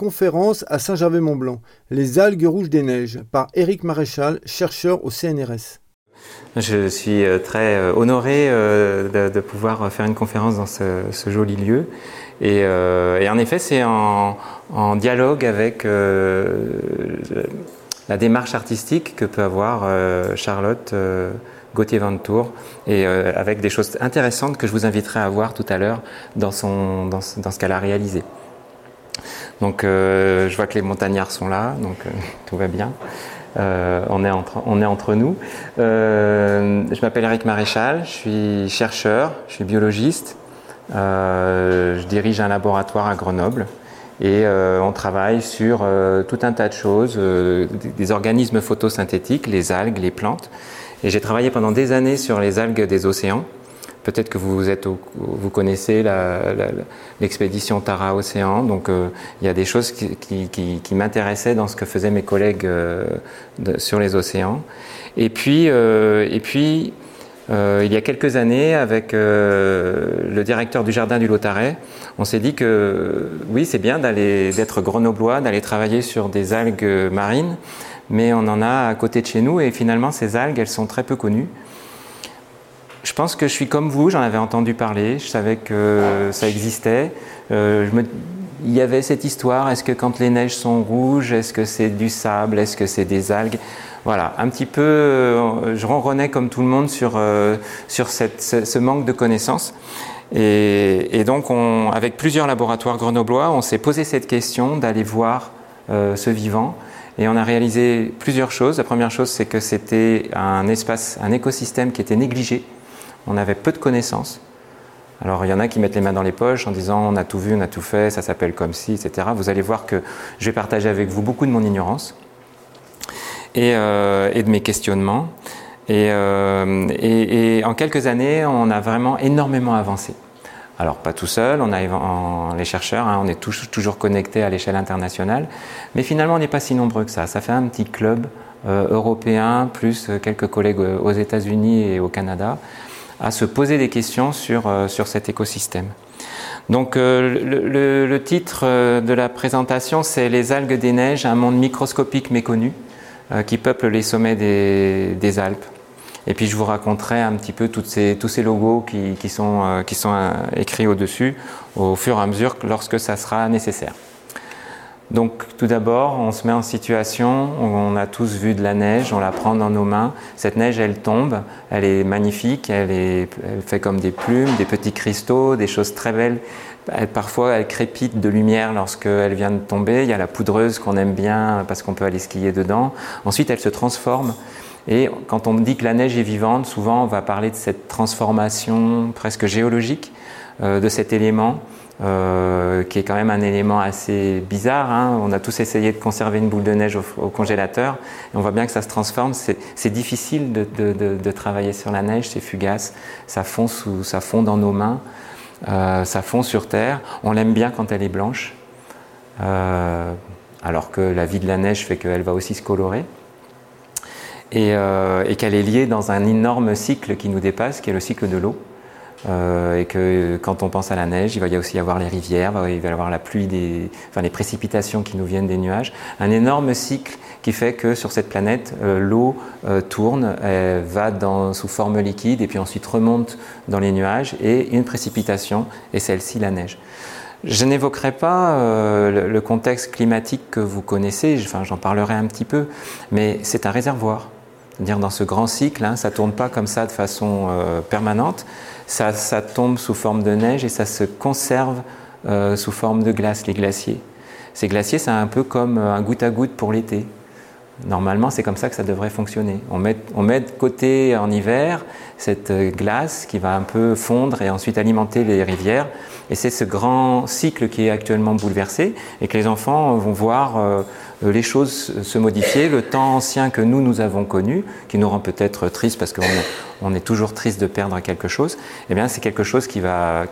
Conférence à Saint-Gervais-Mont-Blanc, Les algues rouges des neiges, par Éric Maréchal, chercheur au CNRS. Je suis euh, très euh, honoré euh, de, pouvoir faire une conférence dans ce, joli lieu. Et, en effet, c'est en, dialogue avec la démarche artistique que peut avoir Charlotte Gauthier Van Tour et avec des choses intéressantes que je vous inviterai à voir tout à l'heure dans, dans ce qu'elle a réalisé. Donc euh, je vois que les montagnards sont là, donc euh, tout va bien. Euh, on, est entre, on est entre nous. je m'appelle Eric Maréchal, je suis chercheur, je suis biologiste. je dirige un laboratoire à Grenoble et on travaille sur tout un tas de choses, des organismes photosynthétiques, les algues, les plantes. Et j'ai travaillé pendant des années sur les algues des océans. Peut-être que vous, connaissez l'expédition Tara Océan, donc euh, il y a des choses qui, m'intéressaient dans ce que faisaient mes collègues euh, sur les océans. Et puis, euh, et puis il y a quelques années, avec le directeur du jardin du Lotaret, on s'est dit que oui, c'est bien d'être grenoblois, d'aller travailler sur des algues marines, mais on en a à côté de chez nous et finalement ces algues, elles sont très peu connues. Je pense que je suis comme vous, j'en avais entendu parler, je savais que ça existait. Euh, il y avait cette histoire, est-ce que quand les neiges sont rouges, est-ce que c'est du sable, est-ce que c'est des algues? Voilà, un petit peu, euh, je ronronnais comme tout le monde sur, euh, sur ce, manque de connaissances. Et, donc, on, avec plusieurs laboratoires grenoblois, on s'est posé cette question d'aller voir ce vivant. Et on a réalisé plusieurs choses. La première chose, c'est que c'était un espace, un écosystème qui était négligé on avait peu de connaissances. Alors il y en a qui mettent les mains dans les poches en disant on a tout vu, on a tout fait, ça s'appelle comme ci, etc. Vous allez voir que je vais partager avec vous beaucoup de mon ignorance et, euh, de mes questionnements. Euh, et, en quelques années, on a vraiment énormément avancé. Alors pas tout seul, on a les chercheurs, hein, on est toujours connectés à l'échelle internationale, mais finalement on n'est pas si nombreux que ça. Ça fait un petit club euh, européen, plus quelques collègues aux États-Unis et au Canada, à se poser des questions sur, euh, sur cet écosystème. Donc euh, le, titre euh, de la présentation, c'est Les algues des neiges, un monde microscopique méconnu qui peuple les sommets des, des, Alpes. Et puis je vous raconterai un petit peu toutes ces, tous ces logos qui, qui sont, qui sont écrits au-dessus au fur et à mesure lorsque ça sera nécessaire. Donc tout d'abord, on se met en situation, on a tous vu de la neige, on la prend dans nos mains. Cette neige, elle tombe, elle est magnifique, elle, est, elle fait comme des plumes, des petits cristaux, des choses très belles. parfois, elle crépite de lumière lorsqu'elle vient de tomber. Il y a la poudreuse qu'on aime bien parce qu'on peut aller skier dedans. Ensuite, elle se transforme. Et quand on dit que la neige est vivante, souvent on va parler de cette transformation presque géologique euh, de cet élément. Euh, qui est quand même un élément assez bizarre. Hein. On a tous essayé de conserver une boule de neige au, congélateur, et on voit bien que ça se transforme. C'est difficile de, travailler sur la neige, c'est fugace, ça fond, sous, ça fond dans nos mains, euh, ça fond sur Terre. On l'aime bien quand elle est blanche, euh, alors que la vie de la neige fait qu'elle va aussi se colorer. Et qu'elle est liée dans un énorme cycle qui nous dépasse, qui est le cycle de l'eau. Euh, et que quand on pense à la neige, il va y aussi y avoir les rivières, il va y avoir la pluie, enfin les précipitations qui nous viennent des nuages. Un énorme cycle qui fait que sur cette planète, euh, l'eau euh, tourne, elle va sous forme liquide et puis ensuite remonte dans les nuages et une précipitation et celle-ci la neige. Je n'évoquerai pas le, contexte climatique que vous connaissez, enfin j'en parlerai un petit peu, mais c'est un réservoir. C'est-à-dire dans ce grand cycle, hein, ça ne tourne pas comme ça de façon permanente ça, tombe sous forme de neige et ça se conserve euh, sous forme de glace, les glaciers. Ces glaciers, c'est un peu comme euh, un goutte à goutte pour l'été. Normalement, c'est comme ça que ça devrait fonctionner. On met, on met de côté en hiver cette euh, glace qui va un peu fondre et ensuite alimenter les rivières. Et c'est ce grand cycle qui est actuellement bouleversé et que les enfants vont voir les choses se modifier, le temps ancien que nous, nous avons connu, qui nous rend peut-être tristes parce qu'on on est toujours triste de perdre quelque chose, eh bien c'est quelque chose qui va,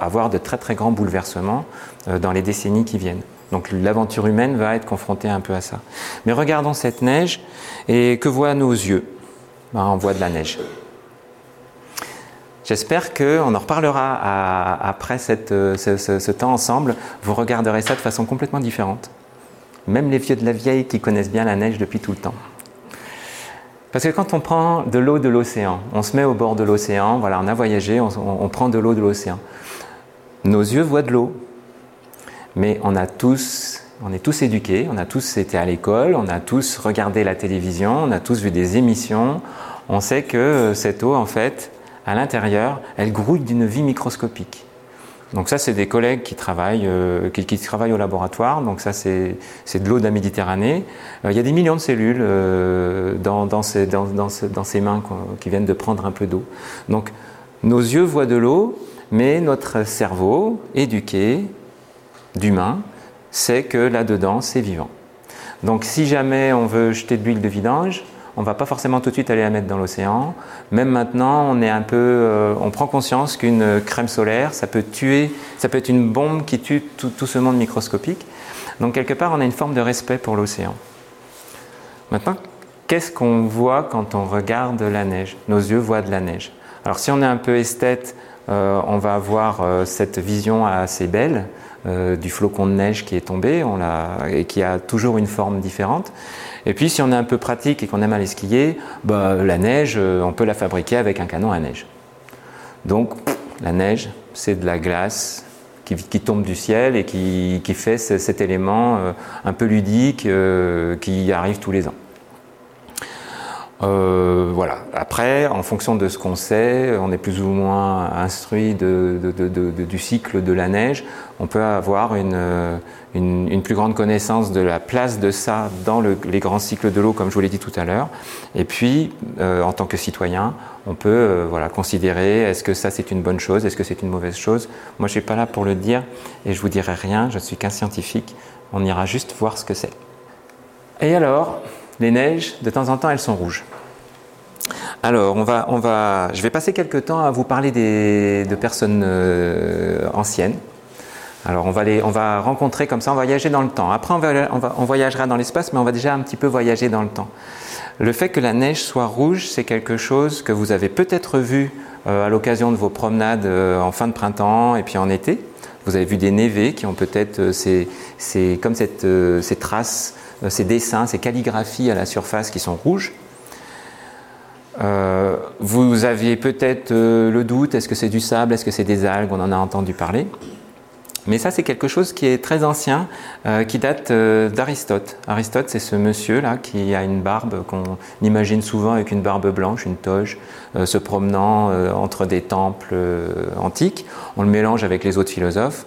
avoir de très très grands bouleversements euh, dans les décennies qui viennent. Donc l'aventure humaine va être confrontée un peu à ça. Mais regardons cette neige et que voient nos yeux? Ben, On voit de la neige. J'espère qu'on en reparlera après ce, ce, temps ensemble. Vous regarderez ça de façon complètement différente. Même les vieux de la vieille qui connaissent bien la neige depuis tout le temps. Parce que quand on prend de l'eau de l'océan, on se met au bord de l'océan, voilà, on a voyagé, on, prend de l'eau de l'océan. Nos yeux voient de l'eau, mais on est tous éduqués, on a tous été à l'école, on a tous regardé la télévision, on a tous vu des émissions. On sait que cette eau, en fait, à l'intérieur, elle grouille d'une vie microscopique. Donc ça, c'est des collègues qui travaillent, euh, qui, travaillent au laboratoire. Donc ça, c'est de l'eau de la Méditerranée. Euh, il y a des millions de cellules euh, dans, dans, ces, dans, dans, ces, mains qui viennent de prendre un peu d'eau. Donc nos yeux voient de l'eau, mais notre cerveau, éduqué, d'humain, sait que là-dedans, c'est vivant. Donc si jamais on veut jeter de l'huile de vidange, on va pas forcément tout de suite aller la mettre dans l'océan. Même maintenant, on est un peu, euh, on prend conscience qu'une crème solaire, ça peut tuer, ça peut être une bombe qui tue tout, ce monde microscopique. Donc quelque part, on a une forme de respect pour l'océan. Maintenant, qu'est-ce qu'on voit quand on regarde la neige? Nos yeux voient de la neige. Alors si on est un peu esthète, euh, on va avoir euh, cette vision assez belle du flocon de neige qui est tombé on et qui a toujours une forme différente. Et puis si on est un peu pratique et qu'on aime aller skier, bah, la neige, euh, on peut la fabriquer avec un canon à neige. Donc la neige, c'est de la glace qui, tombe du ciel et qui, fait cet élément euh, un peu ludique euh, qui arrive tous les ans. Euh, voilà. Après, en fonction de ce qu'on sait, on est plus ou moins instruit du cycle de la neige. On peut avoir une, plus grande connaissance de la place de ça dans les grands cycles de l'eau, comme je vous l'ai dit tout à l'heure. Et puis, euh, en tant que citoyen, on peut euh, voilà, considérer est-ce que ça c'est une bonne chose, est-ce que c'est une mauvaise chose. Moi, je suis pas là pour le dire et je vous dirai rien. Je ne suis qu'un scientifique. On ira juste voir ce que c'est. Et alors, les neiges, de temps en temps, elles sont rouges. Alors, on va, on va, je vais passer quelques temps à vous parler des, de personnes euh, anciennes. Alors, on va, les, on va rencontrer comme ça, on va voyager dans le temps. Après, on, va, on, voyagera dans l'espace, mais on va déjà un petit peu voyager dans le temps. Le fait que la neige soit rouge, c'est quelque chose que vous avez peut-être vu euh, à l'occasion de vos promenades euh, en fin de printemps et puis en été. Vous avez vu des névés qui ont peut-être ces, comme cette, ces traces ces dessins, ces calligraphies à la surface qui sont rouges. Euh, vous aviez peut-être euh, le doute, est-ce que c'est du sable, est-ce que c'est des algues, on en a entendu parler. Mais ça, c'est quelque chose qui est très ancien, qui date d'Aristote. Aristote, c'est ce monsieur-là qui a une barbe qu'on imagine souvent avec une barbe blanche, une toge, se promenant entre des temples antiques. On le mélange avec les autres philosophes.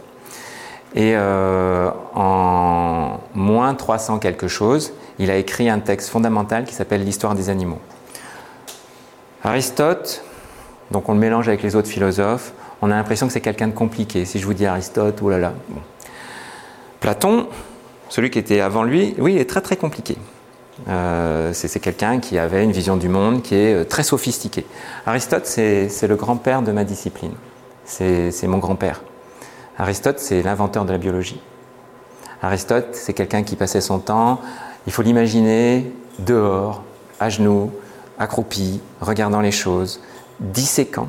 Et euh, en moins 300 quelque chose, il a écrit un texte fondamental qui s'appelle L'histoire des animaux. Aristote, donc on le mélange avec les autres philosophes, on a l'impression que c'est quelqu'un de compliqué. Si je vous dis Aristote, oh là là. Platon, celui qui était avant lui, oui, il est très très compliqué. Euh, c'est quelqu'un qui avait une vision du monde qui est euh, très sophistiquée. Aristote, c'est le grand-père de ma discipline. C'est mon grand-père. Aristote, c'est l'inventeur de la biologie. Aristote, c'est quelqu'un qui passait son temps, il faut l'imaginer, dehors, à genoux, accroupi, regardant les choses, disséquant.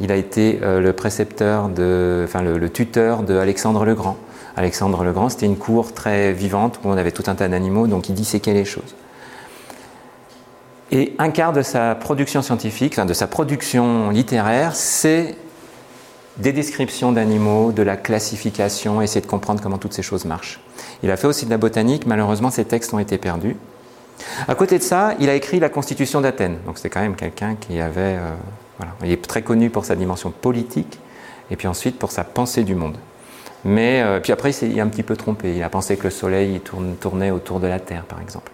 Il a été euh, le précepteur, de, enfin le, tuteur de Alexandre le Grand. Alexandre le Grand, c'était une cour très vivante où on avait tout un tas d'animaux, donc il disséquait les choses. Et un quart de sa production scientifique, enfin de sa production littéraire, c'est des descriptions d'animaux, de la classification, essayer de comprendre comment toutes ces choses marchent. Il a fait aussi de la botanique, malheureusement ses textes ont été perdus. À côté de ça, il a écrit la Constitution d'Athènes, donc c'est quand même quelqu'un qui avait... Euh, voilà. Il est très connu pour sa dimension politique, et puis ensuite pour sa pensée du monde. Mais euh, puis après, il s'est un petit peu trompé. Il a pensé que le Soleil tournait autour de la Terre, par exemple.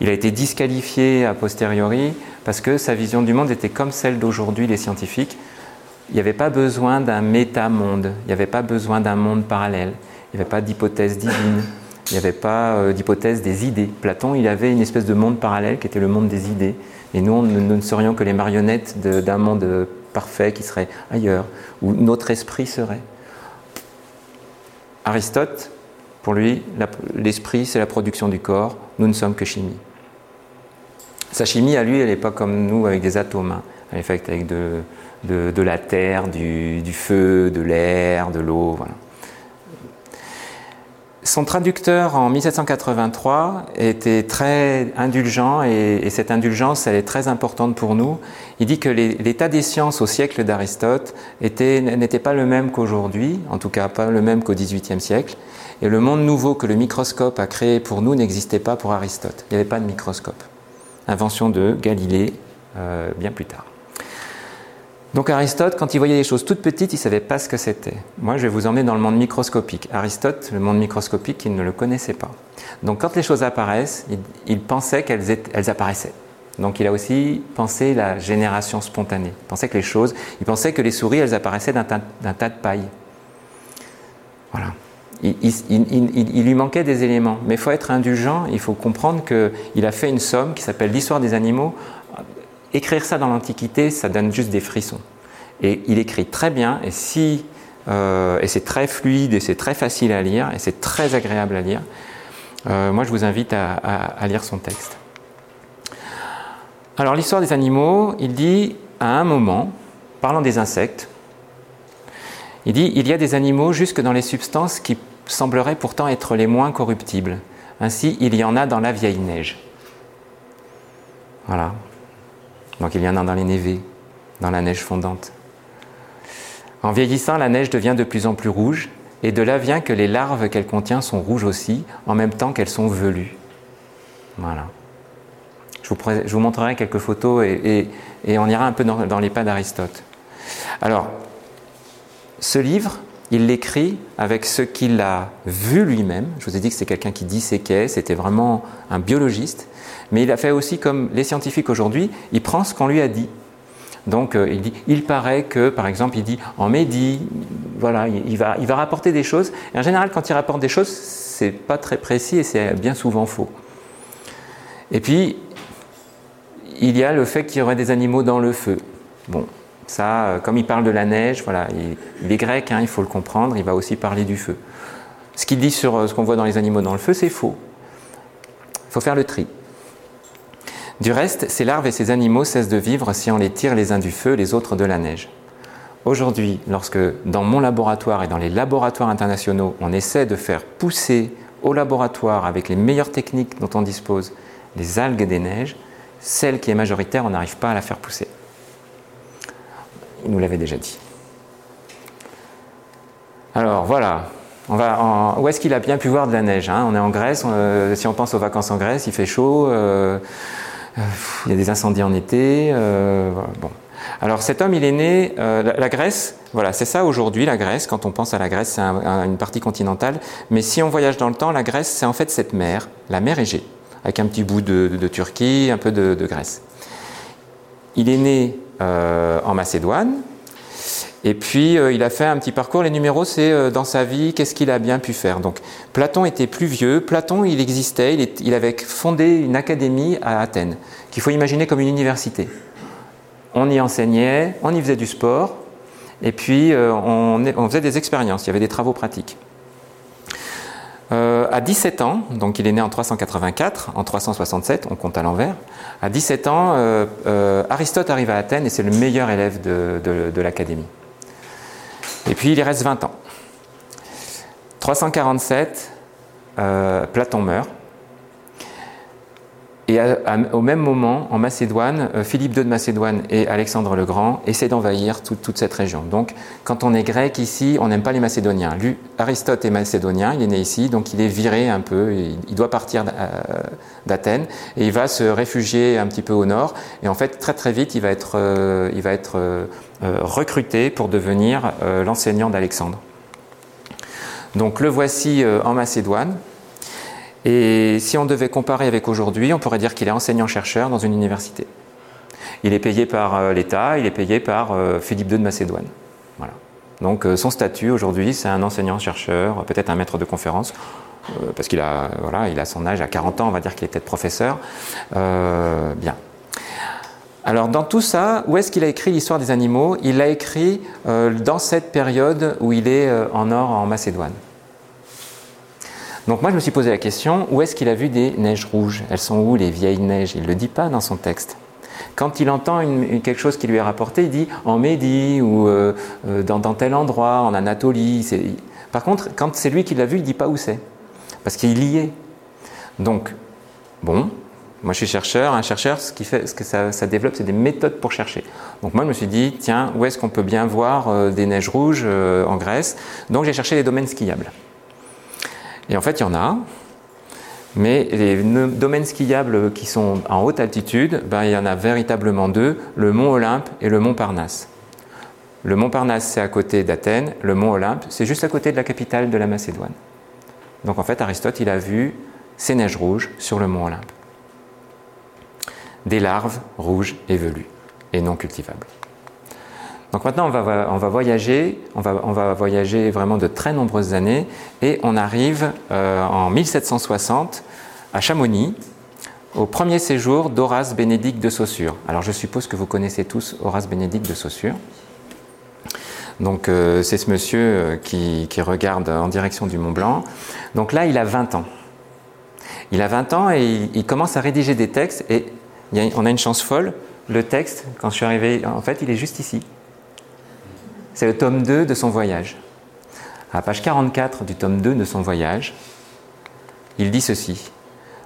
Il a été disqualifié a posteriori parce que sa vision du monde était comme celle d'aujourd'hui des scientifiques, il n'y avait pas besoin d'un méta-monde, il n'y avait pas besoin d'un monde parallèle, il n'y avait pas d'hypothèse divine, il n'y avait pas euh, d'hypothèse des idées. Platon, il avait une espèce de monde parallèle qui était le monde des idées, et nous, nous ne serions que les marionnettes d'un monde parfait qui serait ailleurs, où notre esprit serait. Aristote, pour lui, l'esprit, c'est la production du corps, nous ne sommes que chimie. Sa chimie, à lui, elle n'est pas comme nous avec des atomes. Est faite avec de, la terre, du, feu, de l'air, de l'eau. Son traducteur en 1783 était très indulgent et, cette indulgence, elle est très importante pour nous. Il dit que l'état des sciences au siècle d'Aristote n'était pas le même qu'aujourd'hui, en tout cas pas le même qu'au XVIIIe siècle. Et le monde nouveau que le microscope a créé pour nous n'existait pas pour Aristote. Il n'y avait pas de microscope. Invention de Galilée euh, bien plus tard. Donc Aristote, quand il voyait des choses toutes petites, il ne savait pas ce que c'était. Moi, je vais vous emmener dans le monde microscopique. Aristote, le monde microscopique, il ne le connaissait pas. Donc quand les choses apparaissent, il, pensait qu'elles elles apparaissaient. Donc il a aussi pensé la génération spontanée. Il pensait que les choses, il pensait que les souris, elles apparaissaient d'un tas, de paille. Voilà. Il, il, lui manquait des éléments. Mais il faut être indulgent, il faut comprendre qu'il a fait une somme qui s'appelle l'histoire des animaux écrire ça dans l'Antiquité, ça donne juste des frissons. Et il écrit très bien, euh, et c'est très fluide, et c'est très facile à lire, et c'est très agréable à lire. Euh, moi, je vous invite à, lire son texte. Alors, l'histoire des animaux, il dit à un moment, parlant des insectes, il dit il y a des animaux jusque dans les substances qui sembleraient pourtant être les moins corruptibles. Ainsi, il y en a dans la vieille neige. Voilà. Donc il y en a dans les névés, dans la neige fondante. En vieillissant, la neige devient de plus en plus rouge, et de là vient que les larves qu'elle contient sont rouges aussi, en même temps qu'elles sont velues. Voilà. Je vous, montrerai quelques photos et, on ira un peu dans, les pas d'Aristote. Alors, ce livre, il l'écrit avec ce qu'il a vu lui-même. Je vous ai dit que c'est quelqu'un qui disséquait, c'était vraiment un biologiste. Mais il a fait aussi comme les scientifiques aujourd'hui, il prend ce qu'on lui a dit. Donc euh, il dit, il paraît que, par exemple, il dit en médit, voilà, il, va, il va rapporter des choses. Et en général, quand il rapporte des choses, c'est pas très précis et c'est bien souvent faux. Et puis, il y a le fait qu'il y aurait des animaux dans le feu. Bon, ça, euh, comme il parle de la neige, voilà, il, est grec, hein, il faut le comprendre, il va aussi parler du feu. Ce qu'il dit sur euh, ce qu'on voit dans les animaux dans le feu, c'est faux. Il faut faire le tri. Du reste, ces larves et ces animaux cessent de vivre si on les tire les uns du feu, les autres de la neige. Aujourd'hui, lorsque dans mon laboratoire et dans les laboratoires internationaux, on essaie de faire pousser au laboratoire avec les meilleures techniques dont on dispose les algues des neiges, celle qui est majoritaire, on n'arrive pas à la faire pousser. Il nous l'avait déjà dit. Alors voilà, où est-ce qu'il a bien pu voir de la neige hein? On est en Grèce, euh, si on pense aux vacances en Grèce, il fait chaud. Euh, il y a des incendies en été. Euh, bon. Alors cet homme, il est né, euh, la, Grèce, voilà, c'est ça aujourd'hui la Grèce. Quand on pense à la Grèce, c'est une partie continentale. Mais si on voyage dans le temps, la Grèce, c'est en fait cette mer, la mer Égée, avec un petit bout de, Turquie, un peu de, Grèce. Il est né en Macédoine, et puis, euh, il a fait un petit parcours. Les numéros, c'est euh, dans sa vie, qu'est-ce qu'il a bien pu faire. Donc, Platon était plus vieux. Platon, il existait. Il, avait fondé une académie à Athènes, qu'il faut imaginer comme une université. On y enseignait, on y faisait du sport, et puis euh, on, on, faisait des expériences. Il y avait des travaux pratiques. à 17 ans, donc il est né en 384, en 367, on compte à l'envers. À 17 ans, Aristote arrive à Athènes et c'est le meilleur élève de l'académie. Et puis il reste 20 ans. 347, euh, Platon meurt. Et au même moment, en Macédoine, euh, Philippe II de Macédoine et Alexandre le Grand essaient d'envahir toute cette région. Donc, quand on est grec ici, on n'aime pas les Macédoniens. Lui, Aristote est macédonien, il est né ici, donc il est viré un peu, il doit partir euh, d'Athènes et il va se réfugier un petit peu au nord. Et en fait, très très vite, il va être, recruté pour devenir euh, l'enseignant d'Alexandre. Donc le voici euh, en Macédoine. Et si on devait comparer avec aujourd'hui, on pourrait dire qu'il est enseignant-chercheur dans une université. Il est payé par l'État, il est payé par Philippe II de Macédoine. Voilà. Donc son statut aujourd'hui, c'est un enseignant-chercheur, peut-être un maître de conférence, parce qu'il a, voilà, il a son âge à 40 ans, on va dire qu'il est peut-être professeur. bien. Alors dans tout ça, où est-ce qu'il a écrit l'histoire des animaux? Il l'a écrit euh, dans cette période où il est euh, en or en Macédoine. Donc moi je me suis posé la question, où est-ce qu'il a vu des neiges rouges? Elles sont où les vieilles neiges? Il ne le dit pas dans son texte. Quand il entend quelque chose qui lui est rapporté, il dit en Médie ou euh, euh, dans, tel endroit, en Anatolie. Par contre, quand c'est lui qui l'a vu, il ne dit pas où c'est, parce qu'il y est. Donc, bon, moi je suis chercheur, un chercheur, ce, qui fait, ce que ça, développe, c'est des méthodes pour chercher. Donc moi je me suis dit, tiens, où est-ce qu'on peut bien voir euh, des neiges rouges en Grèce? Donc j'ai cherché les domaines skiables. Et en fait, il y en a, mais les domaines skiables qui sont en haute altitude, ben, il y en a véritablement deux, le mont Olympe et le mont Parnasse. Le mont Parnasse, c'est à côté d'Athènes, le mont Olympe, c'est juste à côté de la capitale de la Macédoine. Donc en fait, Aristote, il a vu ces neiges rouges sur le mont Olympe. Des larves rouges et velues, et non cultivables. Donc maintenant, on va, voyager, on va, voyager vraiment de très nombreuses années, et on arrive euh, en 1760 à Chamonix, au premier séjour d'Horace Bénédicte de Saussure. Alors je suppose que vous connaissez tous Horace Bénédicte de Saussure. Donc euh, c'est ce monsieur euh, qui, qui, regarde en direction du Mont Blanc. Donc là, il a 20 ans. Il a 20 ans et il, il commence à rédiger des textes, et on a une chance folle. Le texte, quand je suis arrivé, en fait, il est juste ici. C'est le tome 2 de son voyage. À page 44 du tome 2 de son voyage, il dit ceci.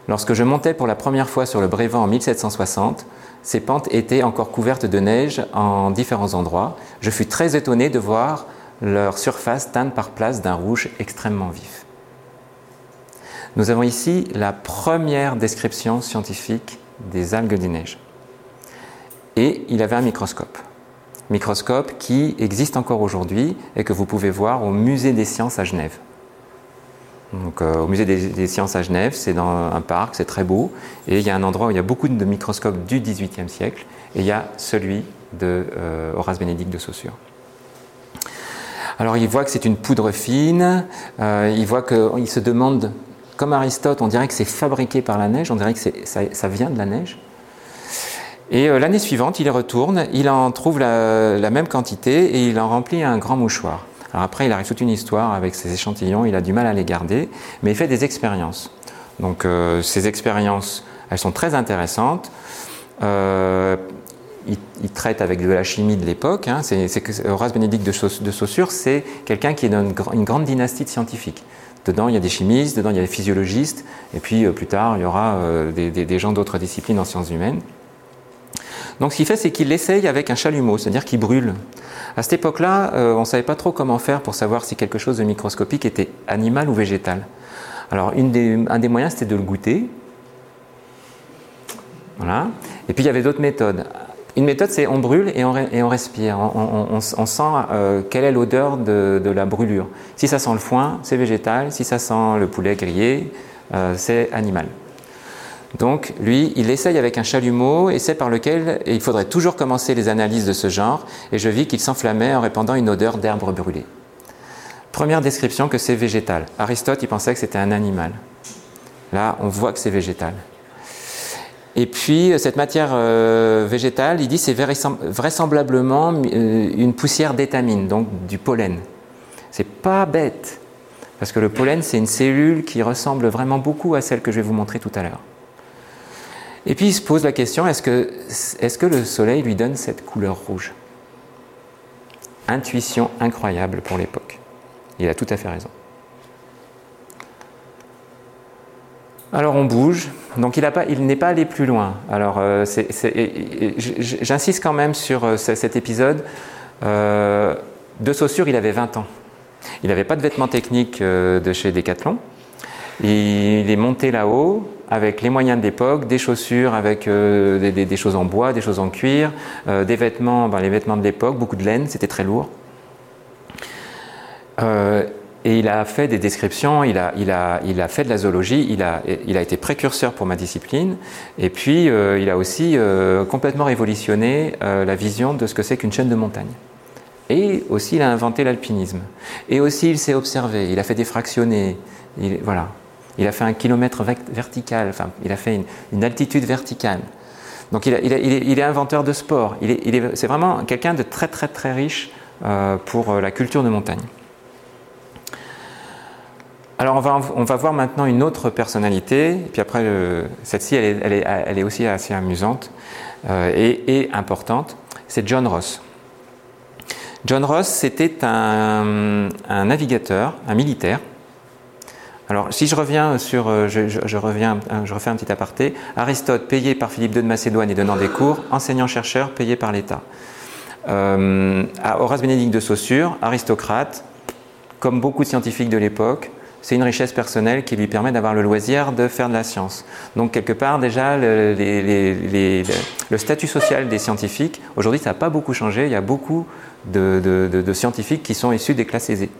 Lorsque je montais pour la première fois sur le Brévent en 1760, ces pentes étaient encore couvertes de neige en différents endroits. Je fus très étonné de voir leur surface teinte par place d'un rouge extrêmement vif. Nous avons ici la première description scientifique des algues des neiges. Et il avait un microscope microscope qui existe encore aujourd'hui et que vous pouvez voir au Musée des sciences à Genève. Donc, euh, au Musée des, sciences à Genève, c'est dans un parc, c'est très beau, et il y a un endroit où il y a beaucoup de microscopes du XVIIIe siècle, et il y a celui de euh, Horace Bénédicte de Saussure. Alors il voit que c'est une poudre fine, euh, il voit qu'il se demande, comme Aristote, on dirait que c'est fabriqué par la neige, on dirait que ça vient de la neige. Et euh, l'année suivante, il y retourne, il en trouve la, même quantité et il en remplit un grand mouchoir. Alors après, il arrive toute une histoire avec ses échantillons, il a du mal à les garder, mais il fait des expériences. Donc euh, ces expériences, elles sont très intéressantes. Euh, il, traite avec de la chimie de l'époque. Hein. Horace Bénédicte de, Saussure, c'est quelqu'un qui est dans une, grande dynastie de scientifiques. Dedans, il y a des chimistes, dedans, il y a des physiologistes, et puis plus tard, il y aura des gens d'autres disciplines en sciences humaines. Donc ce qu'il fait, c'est qu'il l'essaye avec un chalumeau, c'est-à-dire qu'il brûle. À cette époque-là, euh, on ne savait pas trop comment faire pour savoir si quelque chose de microscopique était animal ou végétal. Alors un des moyens, c'était de le goûter. Voilà. Et puis il y avait d'autres méthodes. Une méthode, c'est on brûle et on, respire. On, sent euh, quelle est l'odeur de, la brûlure. Si ça sent le foin, c'est végétal. Si ça sent le poulet grillé, euh, c'est animal. Donc lui, il essaye avec un chalumeau, essai par lequel il faudrait toujours commencer les analyses de ce genre, et je vis qu'il s'enflammait en répandant une odeur d'herbe brûlée. Première description que c'est végétal. Aristote, il pensait que c'était un animal. Là, on voit que c'est végétal. Et puis, cette matière euh, végétale, il dit c'est vraisemblablement euh, une poussière d'étamine, donc du pollen. C'est pas bête, parce que le pollen, c'est une cellule qui ressemble vraiment beaucoup à celle que je vais vous montrer tout à l'heure. Et puis il se pose la question, est-ce que, est que le soleil lui donne cette couleur rouge? Intuition incroyable pour l'époque. Il a tout à fait raison. Alors on bouge, donc il n'est pas allé plus loin. Alors euh, j'insiste quand même sur euh, cet épisode. Euh, de Saussure, il avait 20 ans. Il n'avait pas de vêtements techniques de chez Decathlon. Il est monté là-haut, avec les moyens de l'époque, des chaussures avec des, choses en bois, des choses en cuir, des vêtements, ben, les vêtements de l'époque, beaucoup de laine, c'était très lourd. Euh, et il a fait des descriptions, il a, il a, il a fait de la zoologie, il a, il a été précurseur pour ma discipline, et puis il a aussi complètement révolutionné la vision de ce que c'est qu'une chaîne de montagne. Et aussi il a inventé l'alpinisme. Et aussi il s'est observé, il a fait des fractionnés, il, voilà. Il a fait un kilomètre vertical, enfin, il a fait une, altitude verticale. Donc il, est, inventeur de sport. c'est vraiment quelqu'un de très très très riche euh, pour euh, la culture de montagne. Alors on va, voir maintenant une autre personnalité, puis après, celle-ci, elle est, aussi assez amusante euh, et, importante, c'est John Ross. John Ross, c'était un, navigateur, un militaire. Alors si je reviens sur, euh, je, reviens, je refais un petit aparté, Aristote, payé par Philippe II de Macédoine et donnant des cours, enseignant-chercheur, payé par l'État. Euh, Horace Bénédicte de Saussure, aristocrate, comme beaucoup de scientifiques de l'époque, c'est une richesse personnelle qui lui permet d'avoir le loisir de faire de la science. Donc quelque part déjà, le, statut social des scientifiques, aujourd'hui ça n'a pas beaucoup changé, il y a beaucoup de, scientifiques qui sont issus des classes aisées.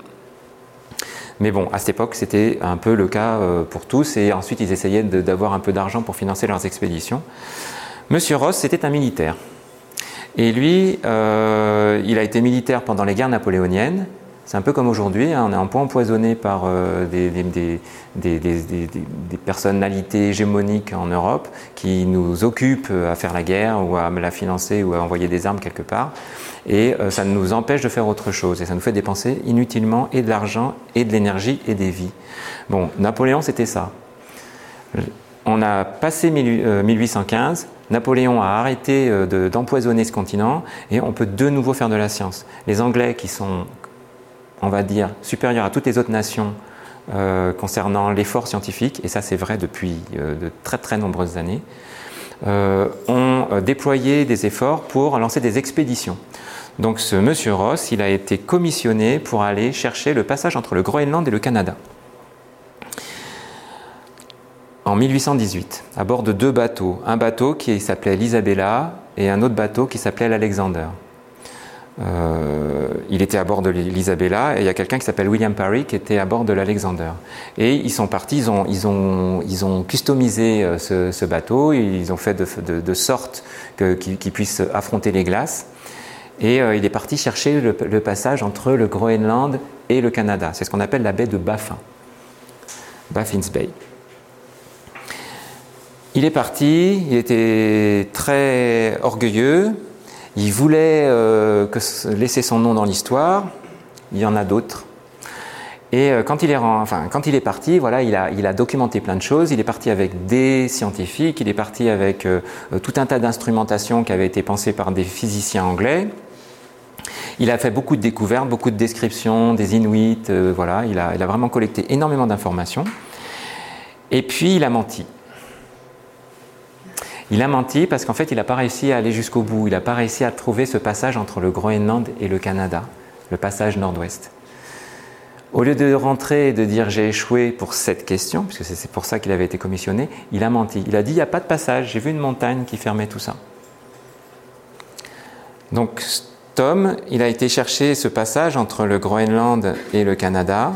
Mais bon, à cette époque, c'était un peu le cas euh, pour tous, et ensuite ils essayaient d'avoir un peu d'argent pour financer leurs expéditions. Monsieur Ross, c'était un militaire. Et lui, euh, il a été militaire pendant les guerres napoléoniennes, c'est un peu comme aujourd'hui, hein, on est un peu empoisonné par euh, des, personnalités hégémoniques en Europe qui nous occupent à faire la guerre ou à la financer ou à envoyer des armes quelque part. Et euh, ça nous empêche de faire autre chose et ça nous fait dépenser inutilement et de l'argent et de l'énergie et des vies. Bon, Napoléon, c'était ça. On a passé 1815, Napoléon a arrêté euh, d'empoisonner ce continent et on peut de nouveau faire de la science. Les Anglais qui sont on va dire, supérieur à toutes les autres nations euh, concernant l'effort scientifique, et ça c'est vrai depuis euh, de très très nombreuses années, euh, ont déployé des efforts pour lancer des expéditions. Donc ce monsieur Ross, il a été commissionné pour aller chercher le passage entre le Groenland et le Canada. En 1818, à bord de deux bateaux. Un bateau qui s'appelait l'Isabella et un autre bateau qui s'appelait l'Alexander. Euh, il était à bord de l'Isabella et il y a quelqu'un qui s'appelle William Parry qui était à bord de l'Alexander. Et ils sont partis, ils ont, ils ont, ils ont customisé euh, ce, bateau, ils ont fait de, sorte qu'il qu puisse affronter les glaces. Et euh, il est parti chercher le, passage entre le Groenland et le Canada. C'est ce qu'on appelle la baie de Baffin, Baffin's Bay. Il est parti, il était très orgueilleux, il voulait euh, laisser son nom dans l'histoire. Il y en a d'autres. Et euh, quand il est, parti, voilà, il a, documenté plein de choses. Il est parti avec des scientifiques. Il est parti avec euh, tout un tas d'instrumentation qui avait été pensée par des physiciens anglais. Il a fait beaucoup de découvertes, beaucoup de descriptions des Inuits. Voilà, il a vraiment collecté énormément d'informations. Et puis il a menti. Il a menti parce qu'en fait, il n'a pas réussi à aller jusqu'au bout. Il n'a pas réussi à trouver ce passage entre le Groenland et le Canada, le passage nord-ouest. Au lieu de rentrer et de dire j'ai échoué pour cette question, puisque c'est pour ça qu'il avait été commissionné, il a menti. Il a dit il n'y a pas de passage, j'ai vu une montagne qui fermait tout ça. Donc Tom, il a été chercher ce passage entre le Groenland et le Canada,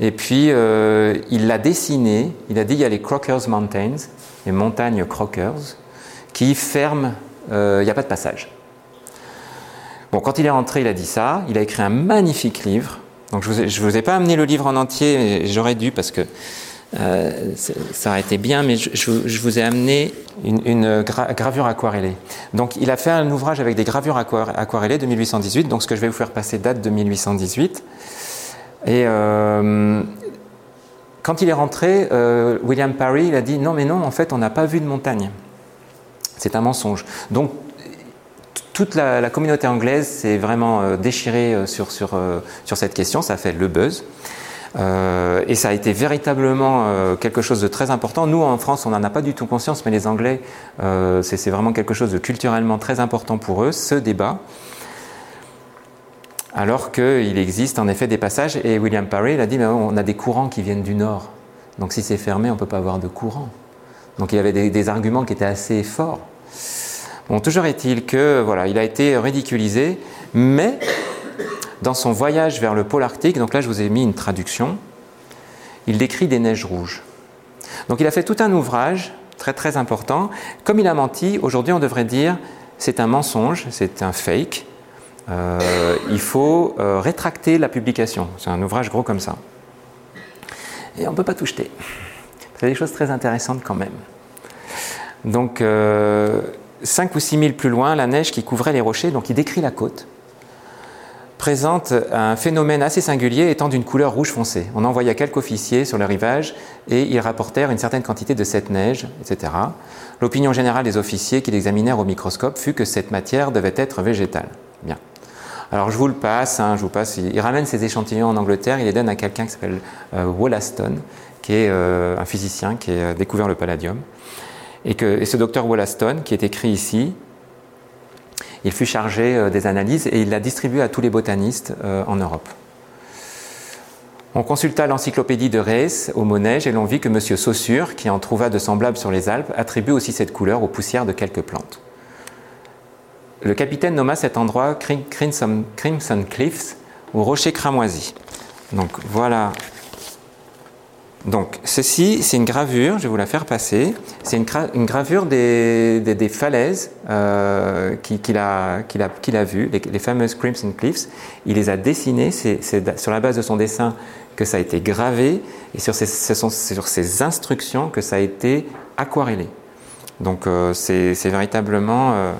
et puis euh, il l'a dessiné, il a dit il y a les Crockers Mountains, montagnes Crockers, qui ferment, il euh, n'y a pas de passage. Bon, quand il est rentré, il a dit ça, il a écrit un magnifique livre. Donc je ne vous, ai pas amené le livre en entier, j'aurais dû parce que euh, ça aurait été bien, mais je, vous ai amené une, une gra gravure aquarellée. Donc il a fait un ouvrage avec des gravures aquarellées de 1818, donc ce que je vais vous faire passer date de 1818. Et euh, quand il est rentré, euh, William Parry il a dit non mais non, en fait on n'a pas vu de montagne. C'est un mensonge. Donc toute la, communauté anglaise s'est vraiment euh, déchirée euh, sur, sur, sur cette question, ça a fait le buzz. Et ça a été véritablement quelque chose de très important. Nous, en France, on n'en a pas du tout conscience, mais les Anglais, c'est vraiment quelque chose de culturellement très important pour eux, ce débat. Alors qu'il existe en effet des passages, et William Parry il a dit, mais on a des courants qui viennent du nord. Donc si c'est fermé, on ne peut pas avoir de courant. Donc il y avait des, des arguments qui étaient assez forts. Bon, toujours est-il que voilà, il a été ridiculisé, mais dans son voyage vers le pôle arctique, donc là je vous ai mis une traduction, il décrit des neiges rouges. Donc il a fait tout un ouvrage très très important. Comme il a menti, aujourd'hui on devrait dire c'est un mensonge, c'est un fake. Euh, il faut euh, rétracter la publication. C'est un ouvrage gros comme ça. Et on ne peut pas tout jeter. C'est des choses très intéressantes quand même. Donc, euh, 5 ou 6 000 plus loin, la neige qui couvrait les rochers, donc il décrit la côte. présente un phénomène assez singulier étant d'une couleur rouge foncé. On envoya quelques officiers sur le rivage et ils rapportèrent une certaine quantité de cette neige, etc. L'opinion générale des officiers qui l'examinèrent au microscope fut que cette matière devait être végétale. Bien. Alors je vous le passe, hein, je vous passe. Il, ramène ces échantillons en Angleterre, il les donne à quelqu'un qui s'appelle euh, Wollaston, qui est euh, un physicien qui a découvert le palladium. Et ce docteur Wollaston, qui est écrit ici, il fut chargé euh, des analyses et il l'a distribué à tous les botanistes en Europe. On consulta l'encyclopédie de Rees au Monège et l'on vit que M. Saussure, qui en trouva de semblables sur les Alpes, attribue aussi cette couleur aux poussières de quelques plantes. Le capitaine nomma cet endroit Crimson, Cliffs ou rocher cramoisi. Donc voilà. Donc ceci, c'est une gravure, je vais vous la faire passer. C'est une, gravure des, falaises euh, qu'il a, a, vues, les, fameuses Crimson Cliffs. Il les a dessinées, c'est sur la base de son dessin que ça a été gravé, et sur ces, ce sont sur ces instructions que ça a été aquarellé. Donc euh, c'est véritablement... Euh,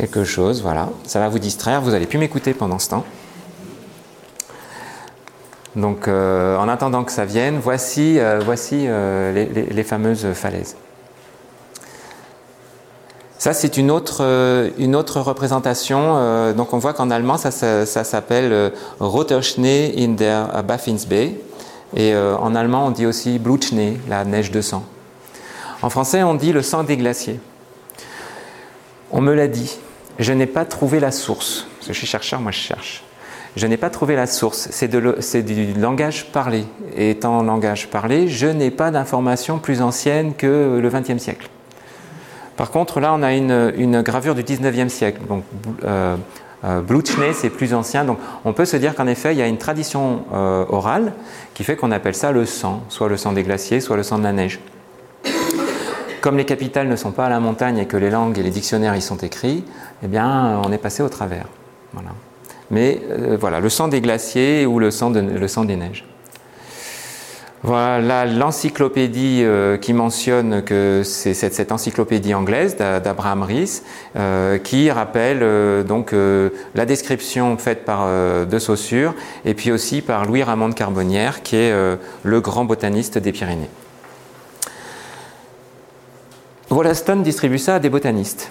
quelque chose, voilà. Ça va vous distraire, vous allez plus m'écouter pendant ce temps. Donc euh, en attendant que ça vienne, voici, euh, voici euh, les, fameuses falaises. Ça, c'est une autre, une autre représentation. donc, on voit qu'en allemand, ça, ça, s'appelle Roterschnee in der Baffinsbay. Et en allemand, on dit aussi Blutschnee, la neige de sang. En français, on dit le sang des glaciers. On me l'a dit. Je n'ai pas trouvé la source. Parce que je suis chercheur, moi je cherche. Je n'ai pas trouvé la source. C'est du langage parlé. Et étant langage parlé, je n'ai pas d'information plus ancienne que le XXe siècle. Par contre, là, on a une, gravure du XIXe siècle. Donc, euh, euh c'est plus ancien. Donc, on peut se dire qu'en effet, il y a une tradition euh, orale qui fait qu'on appelle ça le sang, soit le sang des glaciers, soit le sang de la neige. Comme les capitales ne sont pas à la montagne et que les langues et les dictionnaires y sont écrits, eh bien, on est passé au travers. Voilà. Mais euh, voilà, le sang des glaciers ou le sang, des neiges. Voilà l'encyclopédie euh, qui mentionne que c'est cette, encyclopédie anglaise d'Abraham Rees euh, qui rappelle donc la description faite par De Saussure et puis aussi par Louis Ramond de Carbonnière qui est le grand botaniste des Pyrénées. Wollaston distribue ça à des botanistes.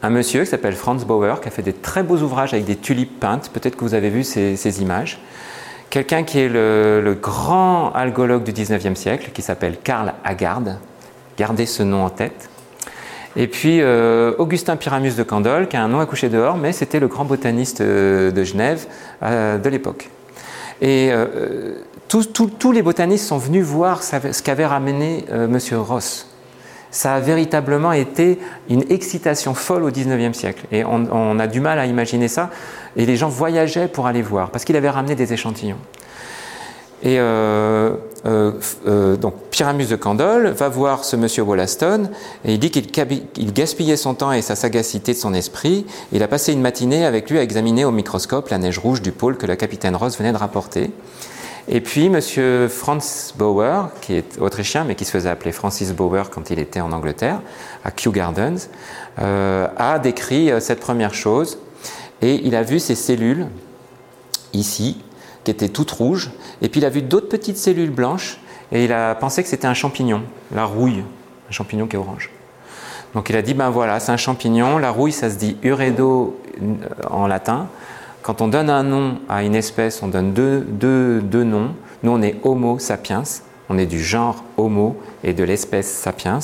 Un monsieur qui s'appelle Franz Bauer, qui a fait des très beaux ouvrages avec des tulipes peintes, peut-être que vous avez vu ces, images. Quelqu'un qui est le, grand algologue du 19e siècle, qui s'appelle Karl Haggard. Gardez ce nom en tête. Et puis euh, Augustin Pyramus de Candolle, qui a un nom à coucher dehors, mais c'était le grand botaniste euh, de Genève euh, de l'époque. Et tous les botanistes sont venus voir ce qu'avait ramené Monsieur Ross ça a véritablement été une excitation folle au 19e siècle. Et on, a du mal à imaginer ça. Et les gens voyageaient pour aller voir, parce qu'il avait ramené des échantillons. Et euh, euh, euh, donc Pyramus de Candolle va voir ce monsieur Wollaston et il dit qu'il gaspillait son temps et sa sagacité de son esprit. Il a passé une matinée avec lui à examiner au microscope la neige rouge du pôle que la capitaine Ross venait de rapporter. Et puis, M. Franz Bauer, qui est autrichien, mais qui se faisait appeler Francis Bauer quand il était en Angleterre, à Kew Gardens, euh, a décrit euh, cette première chose. Et il a vu ces cellules, ici, qui étaient toutes rouges. Et puis, il a vu d'autres petites cellules blanches. Et il a pensé que c'était un champignon, la rouille, un champignon qui est orange. Donc il a dit, ben voilà, c'est un champignon. La rouille, ça se dit uredo euh, en latin. Quand on donne un nom à une espèce, on donne deux, noms. Nous, on est Homo sapiens, on est du genre Homo et de l'espèce sapiens.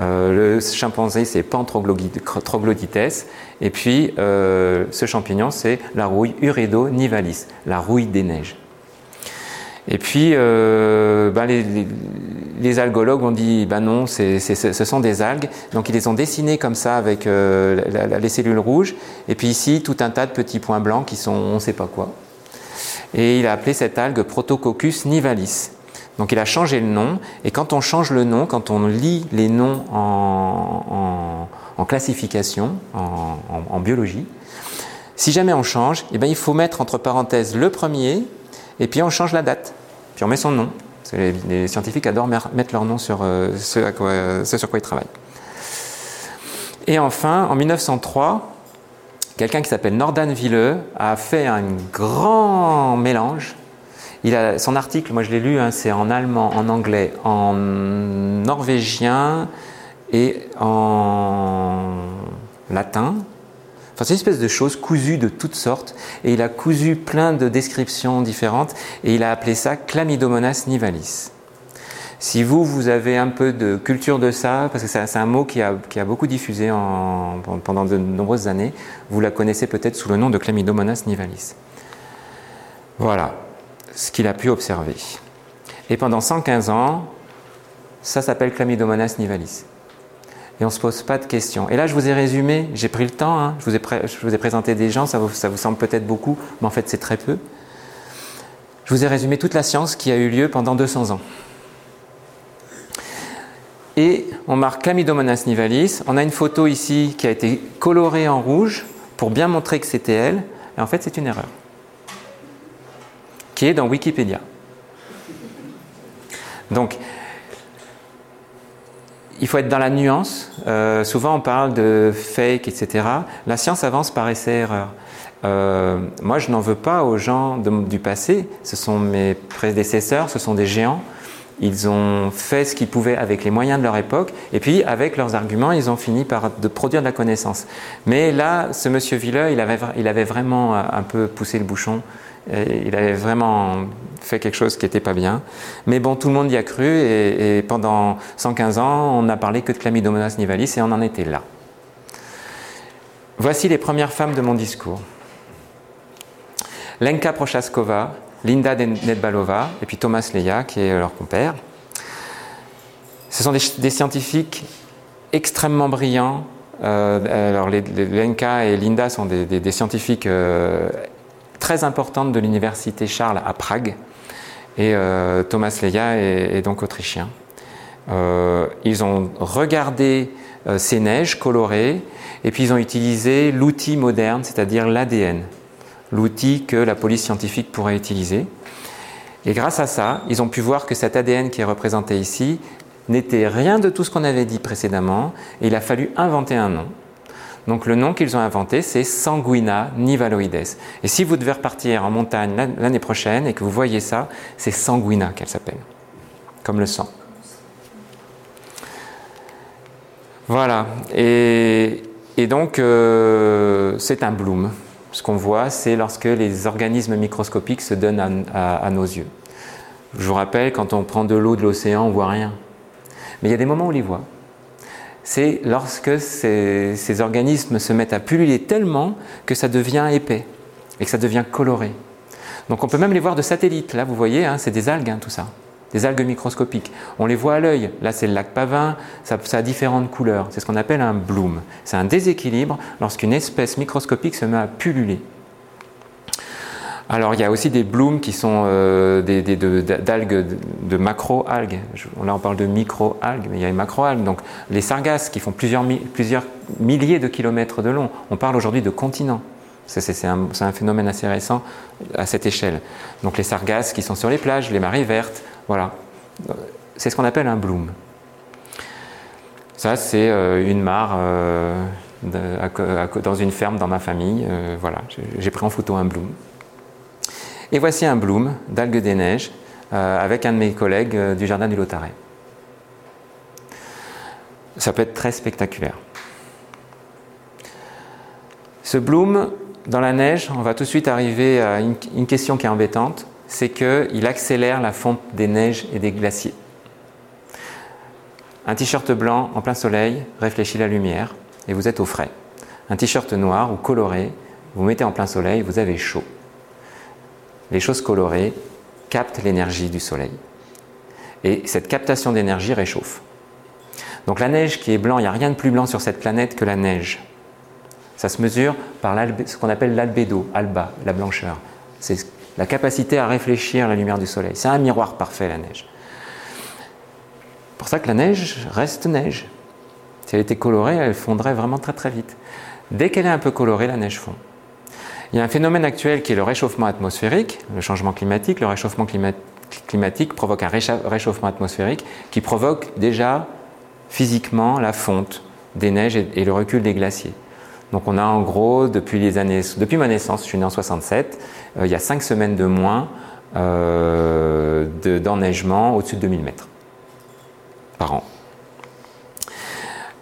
Euh, le chimpanzé, c'est Pantroglodytes. Et puis, euh, ce champignon, c'est la rouille Uredo nivalis, la rouille des neiges. Et puis, euh, ben les, algologues ont dit, ben non, ce sont des algues. Donc ils les ont dessinées comme ça avec euh, les cellules rouges. Et puis ici, tout un tas de petits points blancs qui sont on ne sait pas quoi. Et il a appelé cette algue Protococcus nivalis. Donc il a changé le nom. Et quand on change le nom, quand on lit les noms en, classification, en, biologie, si jamais on change, eh ben, il faut mettre entre parenthèses le premier et puis on change la date, puis on met son nom. les, scientifiques adorent mettre leur nom sur euh, ce, sur quoi ils travaillent. Et enfin, en 1903, quelqu'un qui s'appelle Nordan Villeux a fait un grand mélange. Il a, son article, moi je l'ai lu, hein, c'est en allemand, en anglais, en norvégien et en latin. C'est une espèce de choses cousues de toutes sortes. Et il a cousu plein de descriptions différentes. Et il a appelé ça Chlamydomonas nivalis. Si vous, vous avez un peu de culture de ça, parce que c'est un mot qui a, beaucoup diffusé pendant de nombreuses années, vous la connaissez peut-être sous le nom de Chlamydomonas nivalis. Voilà ce qu'il a pu observer. Et pendant 115 ans, ça s'appelle Chlamydomonas nivalis. Et on ne se pose pas de questions. Et là, je vous ai résumé, j'ai pris le temps, hein, je, vous ai je, vous ai présenté des gens, ça vous, ça vous semble peut-être beaucoup, mais en fait c'est très peu. Je vous ai résumé toute la science qui a eu lieu pendant 200 ans. Et on marque Chlamydomonas nivalis. On a une photo ici qui a été colorée en rouge pour bien montrer que c'était elle. Et en fait, c'est une erreur. Qui est dans Wikipédia. Donc, il faut être dans la nuance. Euh, souvent, on parle de fake, etc. La science avance par essai-erreur. Euh, moi, je n'en veux pas aux gens du passé. Ce sont mes prédécesseurs, ce sont des géants. Ils ont fait ce qu'ils pouvaient avec les moyens de leur époque, et puis avec leurs arguments, ils ont fini par de produire de la connaissance. Mais là, ce monsieur Villeux, il avait, il avait vraiment un peu poussé le bouchon. Il avait vraiment fait quelque chose qui n'était pas bien. Mais bon, tout le monde y a cru, et, pendant 115 ans, on n'a parlé que de Chlamydomonas nivalis, et on en était là. Voici les premières femmes de mon discours. Lenka Prochaskova, Linda Nedbalova et puis Thomas Leia, qui est leur compère. Ce sont des, scientifiques extrêmement brillants. Euh, alors, Lenka et Linda sont des, scientifiques euh, très importantes de l'université Charles à Prague. Et euh, Thomas Leia est, donc autrichien. ils ont regardé ces neiges colorées et puis ils ont utilisé l'outil moderne, c'est-à-dire l'ADN l'outil que la police scientifique pourrait utiliser. Et grâce à ça, ils ont pu voir que cet ADN qui est représenté ici n'était rien de tout ce qu'on avait dit précédemment, et il a fallu inventer un nom. Donc le nom qu'ils ont inventé, c'est Sanguina nivaloides. Et si vous devez repartir en montagne l'année prochaine et que vous voyez ça, c'est Sanguina qu'elle s'appelle, comme le sang. Voilà. Et, donc, euh, c'est un bloom ce qu'on voit, c'est lorsque les organismes microscopiques se donnent à, nos yeux. Je vous rappelle, quand on prend de l'eau de l'océan, on voit rien. Mais il y a des moments où on les voit. C'est lorsque ces, organismes se mettent à pulluler tellement que ça devient épais et que ça devient coloré. Donc on peut même les voir de satellite. Là, vous voyez, hein, c'est des algues, hein, tout ça des algues microscopiques. On les voit à l'œil. Là, c'est le lac Pavin, ça, a différentes couleurs. C'est ce qu'on appelle un bloom. C'est un déséquilibre lorsqu'une espèce microscopique se met à pulluler. Alors, il y a aussi des blooms qui sont euh, des, d'algues, de, macro-algues. Là, on parle de micro-algues, mais il y a les macro-algues. Donc, les sargasses qui font plusieurs, milliers de kilomètres de long. On parle aujourd'hui de continents. C'est un, phénomène assez récent à cette échelle. Donc les sargasses qui sont sur les plages, les marées vertes, voilà. C'est ce qu'on appelle un bloom. Ça, c'est euh, une mare euh, dans une ferme dans ma famille. Voilà, j'ai pris en photo un bloom. Et voici un bloom d'algues des neiges avec un de mes collègues du jardin du Lotaret. Ça peut être très spectaculaire. Ce bloom, dans la neige, on va tout de suite arriver à une question qui est embêtante c'est qu'il accélère la fonte des neiges et des glaciers. Un t-shirt blanc en plein soleil réfléchit la lumière et vous êtes au frais. Un t-shirt noir ou coloré, vous mettez en plein soleil, vous avez chaud. Les choses colorées captent l'énergie du soleil. Et cette captation d'énergie réchauffe. Donc la neige qui est blanc, il n'y a rien de plus blanc sur cette planète que la neige. Ça se mesure par ce qu'on appelle l'albédo, alba, la blancheur. C'est la capacité à réfléchir la lumière du soleil. C'est un miroir parfait, la neige. C'est pour ça que la neige reste neige. Si elle était colorée, elle fondrait vraiment très très vite. Dès qu'elle est un peu colorée, la neige fond. Il y a un phénomène actuel qui est le réchauffement atmosphérique, le changement climatique. Le réchauffement climatique provoque un réchauffement atmosphérique qui provoque déjà physiquement la fonte des neiges et le recul des glaciers. Donc on a en gros, depuis, les années, depuis ma naissance, je suis né en 67, il y a 5 semaines de moins d'enneigement au-dessus de 2000 mètres par an.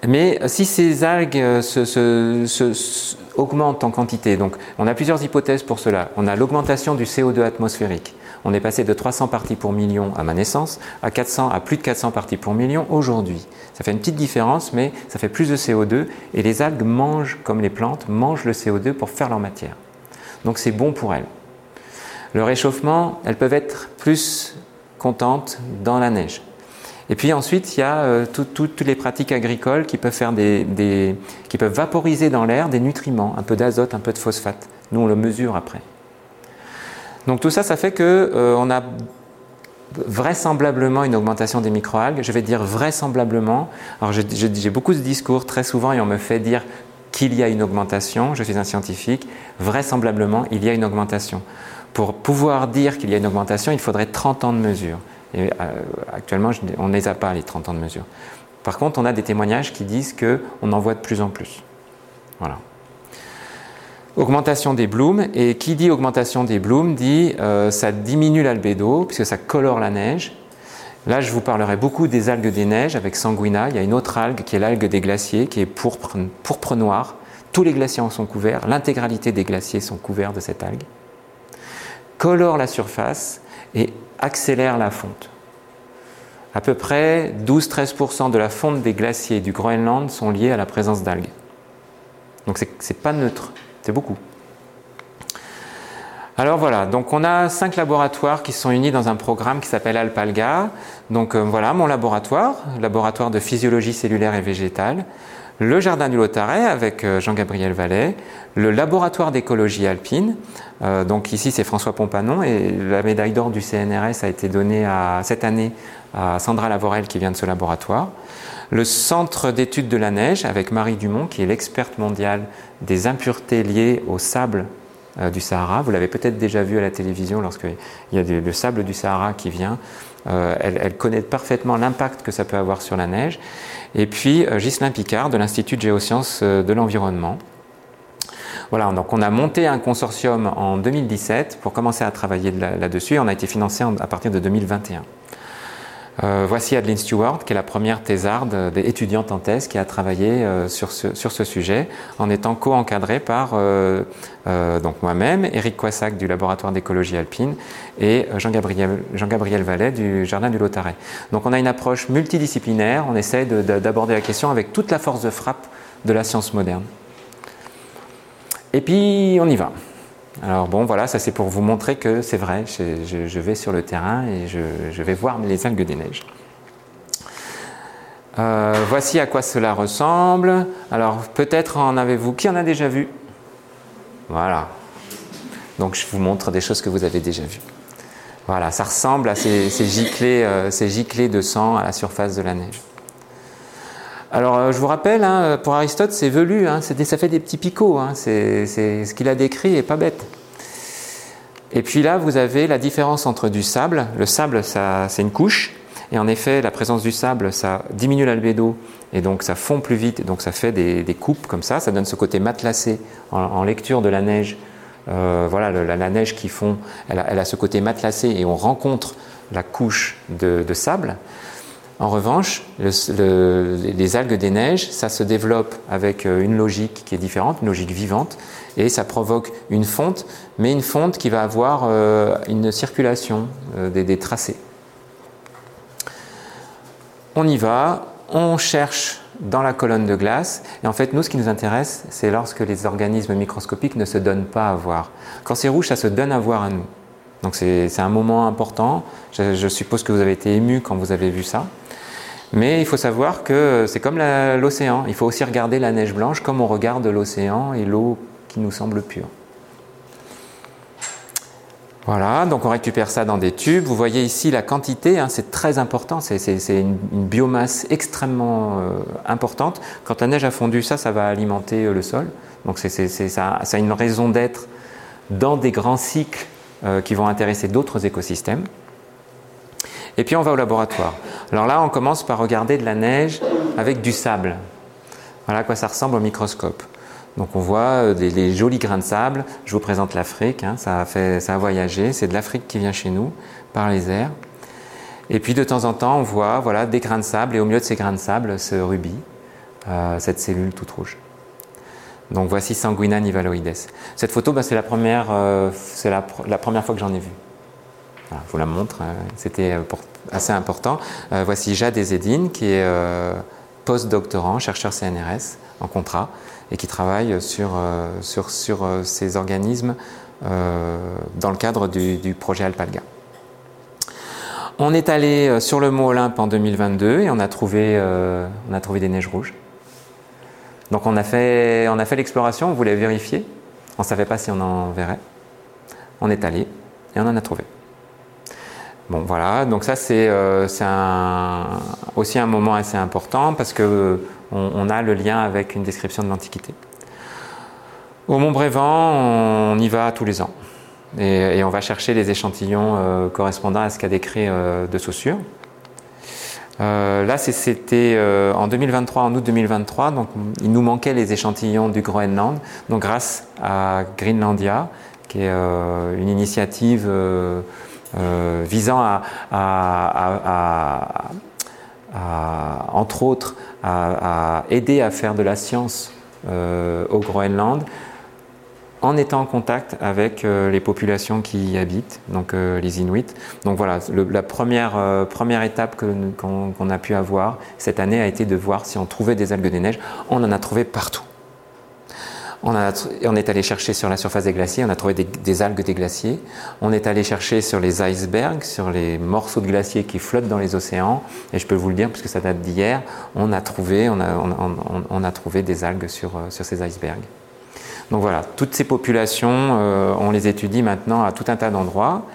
Mais si ces algues se, augmentent en quantité, donc on a plusieurs hypothèses pour cela. On a l'augmentation du CO2 atmosphérique. On est passé de 300 parties pour million à ma naissance à, 400, à plus de 400 parties pour million aujourd'hui. Ça fait une petite différence, mais ça fait plus de CO2 et les algues mangent, comme les plantes, mangent le CO2 pour faire leur matière. Donc c'est bon pour elles. Le réchauffement, elles peuvent être plus contentes dans la neige. Et puis ensuite, il y a euh, toutes les pratiques agricoles qui peuvent, faire des, qui peuvent vaporiser dans l'air des nutriments, un peu d'azote, un peu de phosphate. Nous, on le mesure après. Donc tout ça, ça fait qu'on euh, a vraisemblablement une augmentation des microalgues. Je vais dire vraisemblablement. Alors j'ai beaucoup de discours très souvent et on me fait dire qu'il y a une augmentation. Je suis un scientifique. Vraisemblablement, il y a une augmentation. Pour pouvoir dire qu'il y a une augmentation, il faudrait 30 ans de mesure. Et euh, actuellement, on ne les a pas, les 30 ans de mesure. Par contre, on a des témoignages qui disent qu'on en voit de plus en plus. Voilà. Augmentation des blooms, et qui dit augmentation des blooms dit euh, ça diminue l'albédo, puisque ça colore la neige. Là, je vous parlerai beaucoup des algues des neiges avec sanguina. Il y a une autre algue qui est l'algue des glaciers, qui est pourpre, pourpre noire. Tous les glaciers en sont couverts, l'intégralité des glaciers sont couverts de cette algue. Colore la surface et accélère la fonte. À peu près 12-13% de la fonte des glaciers du Groenland sont liés à la présence d'algues. Donc ce n'est pas neutre, c'est beaucoup. Alors voilà, donc on a cinq laboratoires qui sont unis dans un programme qui s'appelle Alpalga. Donc euh, voilà mon laboratoire, laboratoire de physiologie cellulaire et végétale le Jardin du Lotaret avec euh, Jean-Gabriel Vallet, le laboratoire d'écologie alpine. Euh, donc ici c'est François Pompanon et la médaille d'or du CNRS a été donnée à, cette année à Sandra Lavorel qui vient de ce laboratoire. Le centre d'études de la neige avec Marie Dumont qui est l'experte mondiale des impuretés liées au sable euh, du Sahara. Vous l'avez peut-être déjà vu à la télévision lorsqu'il y a le sable du Sahara qui vient. elle, elle connaît parfaitement l'impact que ça peut avoir sur la neige et puis euh, Ghislain Picard de l'Institut de géosciences euh, de l'environnement. Voilà, donc on a monté un consortium en 2017 pour commencer à travailler là-dessus. on a été financé à partir de 2021. Euh, voici Adeline Stewart, qui est la première thésarde étudiante en thèse qui a travaillé euh, sur, ce, sujet, en étant co-encadrée par euh, donc moi-même, Eric Coissac du laboratoire d'écologie alpine et Jean-Gabriel Jean Vallet du Jardin du Lotaret. Donc on a une approche multidisciplinaire, on essaie d'aborder la question avec toute la force de frappe de la science moderne. Et puis on y va. Alors bon, voilà, ça c'est pour vous montrer que c'est vrai, je, vais sur le terrain et je, vais voir les algues des neiges. Euh, voici à quoi cela ressemble. Alors peut-être en avez-vous, qui en a déjà vu? Voilà. Donc je vous montre des choses que vous avez déjà vues. Voilà, ça ressemble à ces, giclées, euh, ces giclées de sang à la surface de la neige. Alors, euh, je vous rappelle, hein, pour Aristote, c'est velu, hein, ça fait des petits picots. Hein, c'est, ce qu'il a décrit et pas bête. Et puis là, vous avez la différence entre du sable. Le sable, c'est une couche. Et en effet, la présence du sable, ça diminue l'albédo et donc ça fond plus vite. Donc ça fait des, coupes comme ça. Ça donne ce côté matelassé en, lecture de la neige. Euh, voilà, la, neige qui fond, elle a, ce côté matelassé et on rencontre la couche de sable. En revanche, les algues des neiges, ça se développe avec euh, une logique qui est différente, une logique vivante, et ça provoque une fonte, mais une fonte qui va avoir euh, une circulation euh, des, tracés. On y va, on cherche dans la colonne de glace, et en fait, nous, ce qui nous intéresse, c'est lorsque les organismes microscopiques ne se donnent pas à voir. Quand c'est rouge, ça se donne à voir à nous. Donc c'est un moment important. je, suppose que vous avez été ému quand vous avez vu ça. Mais il faut savoir que c'est comme l'océan. Il faut aussi regarder la neige blanche comme on regarde l'océan et l'eau qui nous semble pure. Voilà, donc on récupère ça dans des tubes. Vous voyez ici la quantité, hein, c'est très important, c'est une, biomasse extrêmement euh, importante. Quand la neige a fondu, ça, ça va alimenter euh, le sol. Donc ça, ça, a une raison d'être dans des grands cycles euh, qui vont intéresser d'autres écosystèmes. Et puis on va au laboratoire. Alors là, on commence par regarder de la neige avec du sable. Voilà à quoi ça ressemble au microscope. Donc on voit des, jolis grains de sable. Je vous présente l'Afrique, hein. ça, a voyagé. C'est de l'Afrique qui vient chez nous par les airs. Et puis de temps en temps, on voit voilà, des grains de sable et au milieu de ces grains de sable, ce rubis, euh, cette cellule toute rouge. Donc voici Sanguina nivaloides. Cette photo, bah, c'est la, euh, la, première fois que j'en ai vu. Voilà, je vous la montre, hein. c'était assez important. Euh, voici Jade Ezedine, qui est post-doctorant, chercheur CNRS en contrat, et qui travaille sur, sur ces organismes dans le cadre du, projet Alpalga. On est allé euh, sur le Mont Olympe en 2022 et on a trouvé, euh, on a trouvé des neiges rouges. Donc on a fait, on a fait l'exploration, on voulait vérifier. On ne savait pas si on en verrait. On est allé et on en a trouvé. Bon voilà, donc ça c'est euh, aussi un moment assez important parce que on, a le lien avec une description de l'Antiquité. Au Mont Brévent, on y va tous les ans. Et, on va chercher les échantillons euh, correspondant à ce qu'a décrit euh, de Saussure. Euh, là, c'était en 2023, en août 2023, donc il nous manquait les échantillons du Groenland. Donc, grâce à Greenlandia, qui est une initiative visant à, entre autres, à, aider à faire de la science au Groenland, en étant en contact avec euh, les populations qui y habitent, donc euh, les Inuits. Donc voilà, la euh, première étape qu'on a pu avoir cette année a été de voir si on trouvait des algues des neiges. On en a trouvé partout. On, est allé chercher sur la surface des glaciers, on a trouvé des, algues des glaciers. On est allé chercher sur les icebergs, sur les morceaux de glaciers qui flottent dans les océans. Et je peux vous le dire, puisque ça date d'hier, on a trouvé, des algues sur, sur ces icebergs. Donc voilà, toutes ces populations, euh, on les étudie maintenant à tout un tas d'endroits.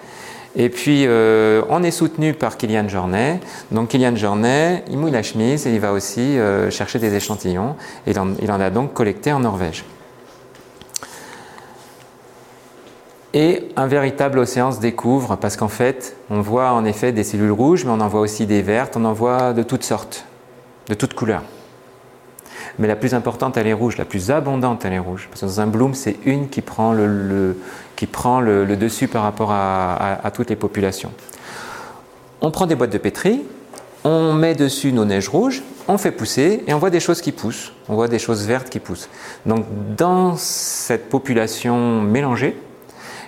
Et puis, euh, on est soutenu par Kylian Jornet. Donc, Kylian Jornet, il mouille la chemise et il va aussi euh, chercher des échantillons. Et il en, a donc collecté en Norvège. Et un véritable océan se découvre parce qu'en fait, on voit en effet des cellules rouges, mais on en voit aussi des vertes, on en voit de toutes sortes, de toutes couleurs mais la plus importante, elle est rouge, la plus abondante, elle est rouge. Parce que dans un bloom, c'est une qui prend le, qui prend le, dessus par rapport à, toutes les populations. On prend des boîtes de pétri, on met dessus nos neiges rouges, on fait pousser et on voit des choses qui poussent, on voit des choses vertes qui poussent. Donc dans cette population mélangée,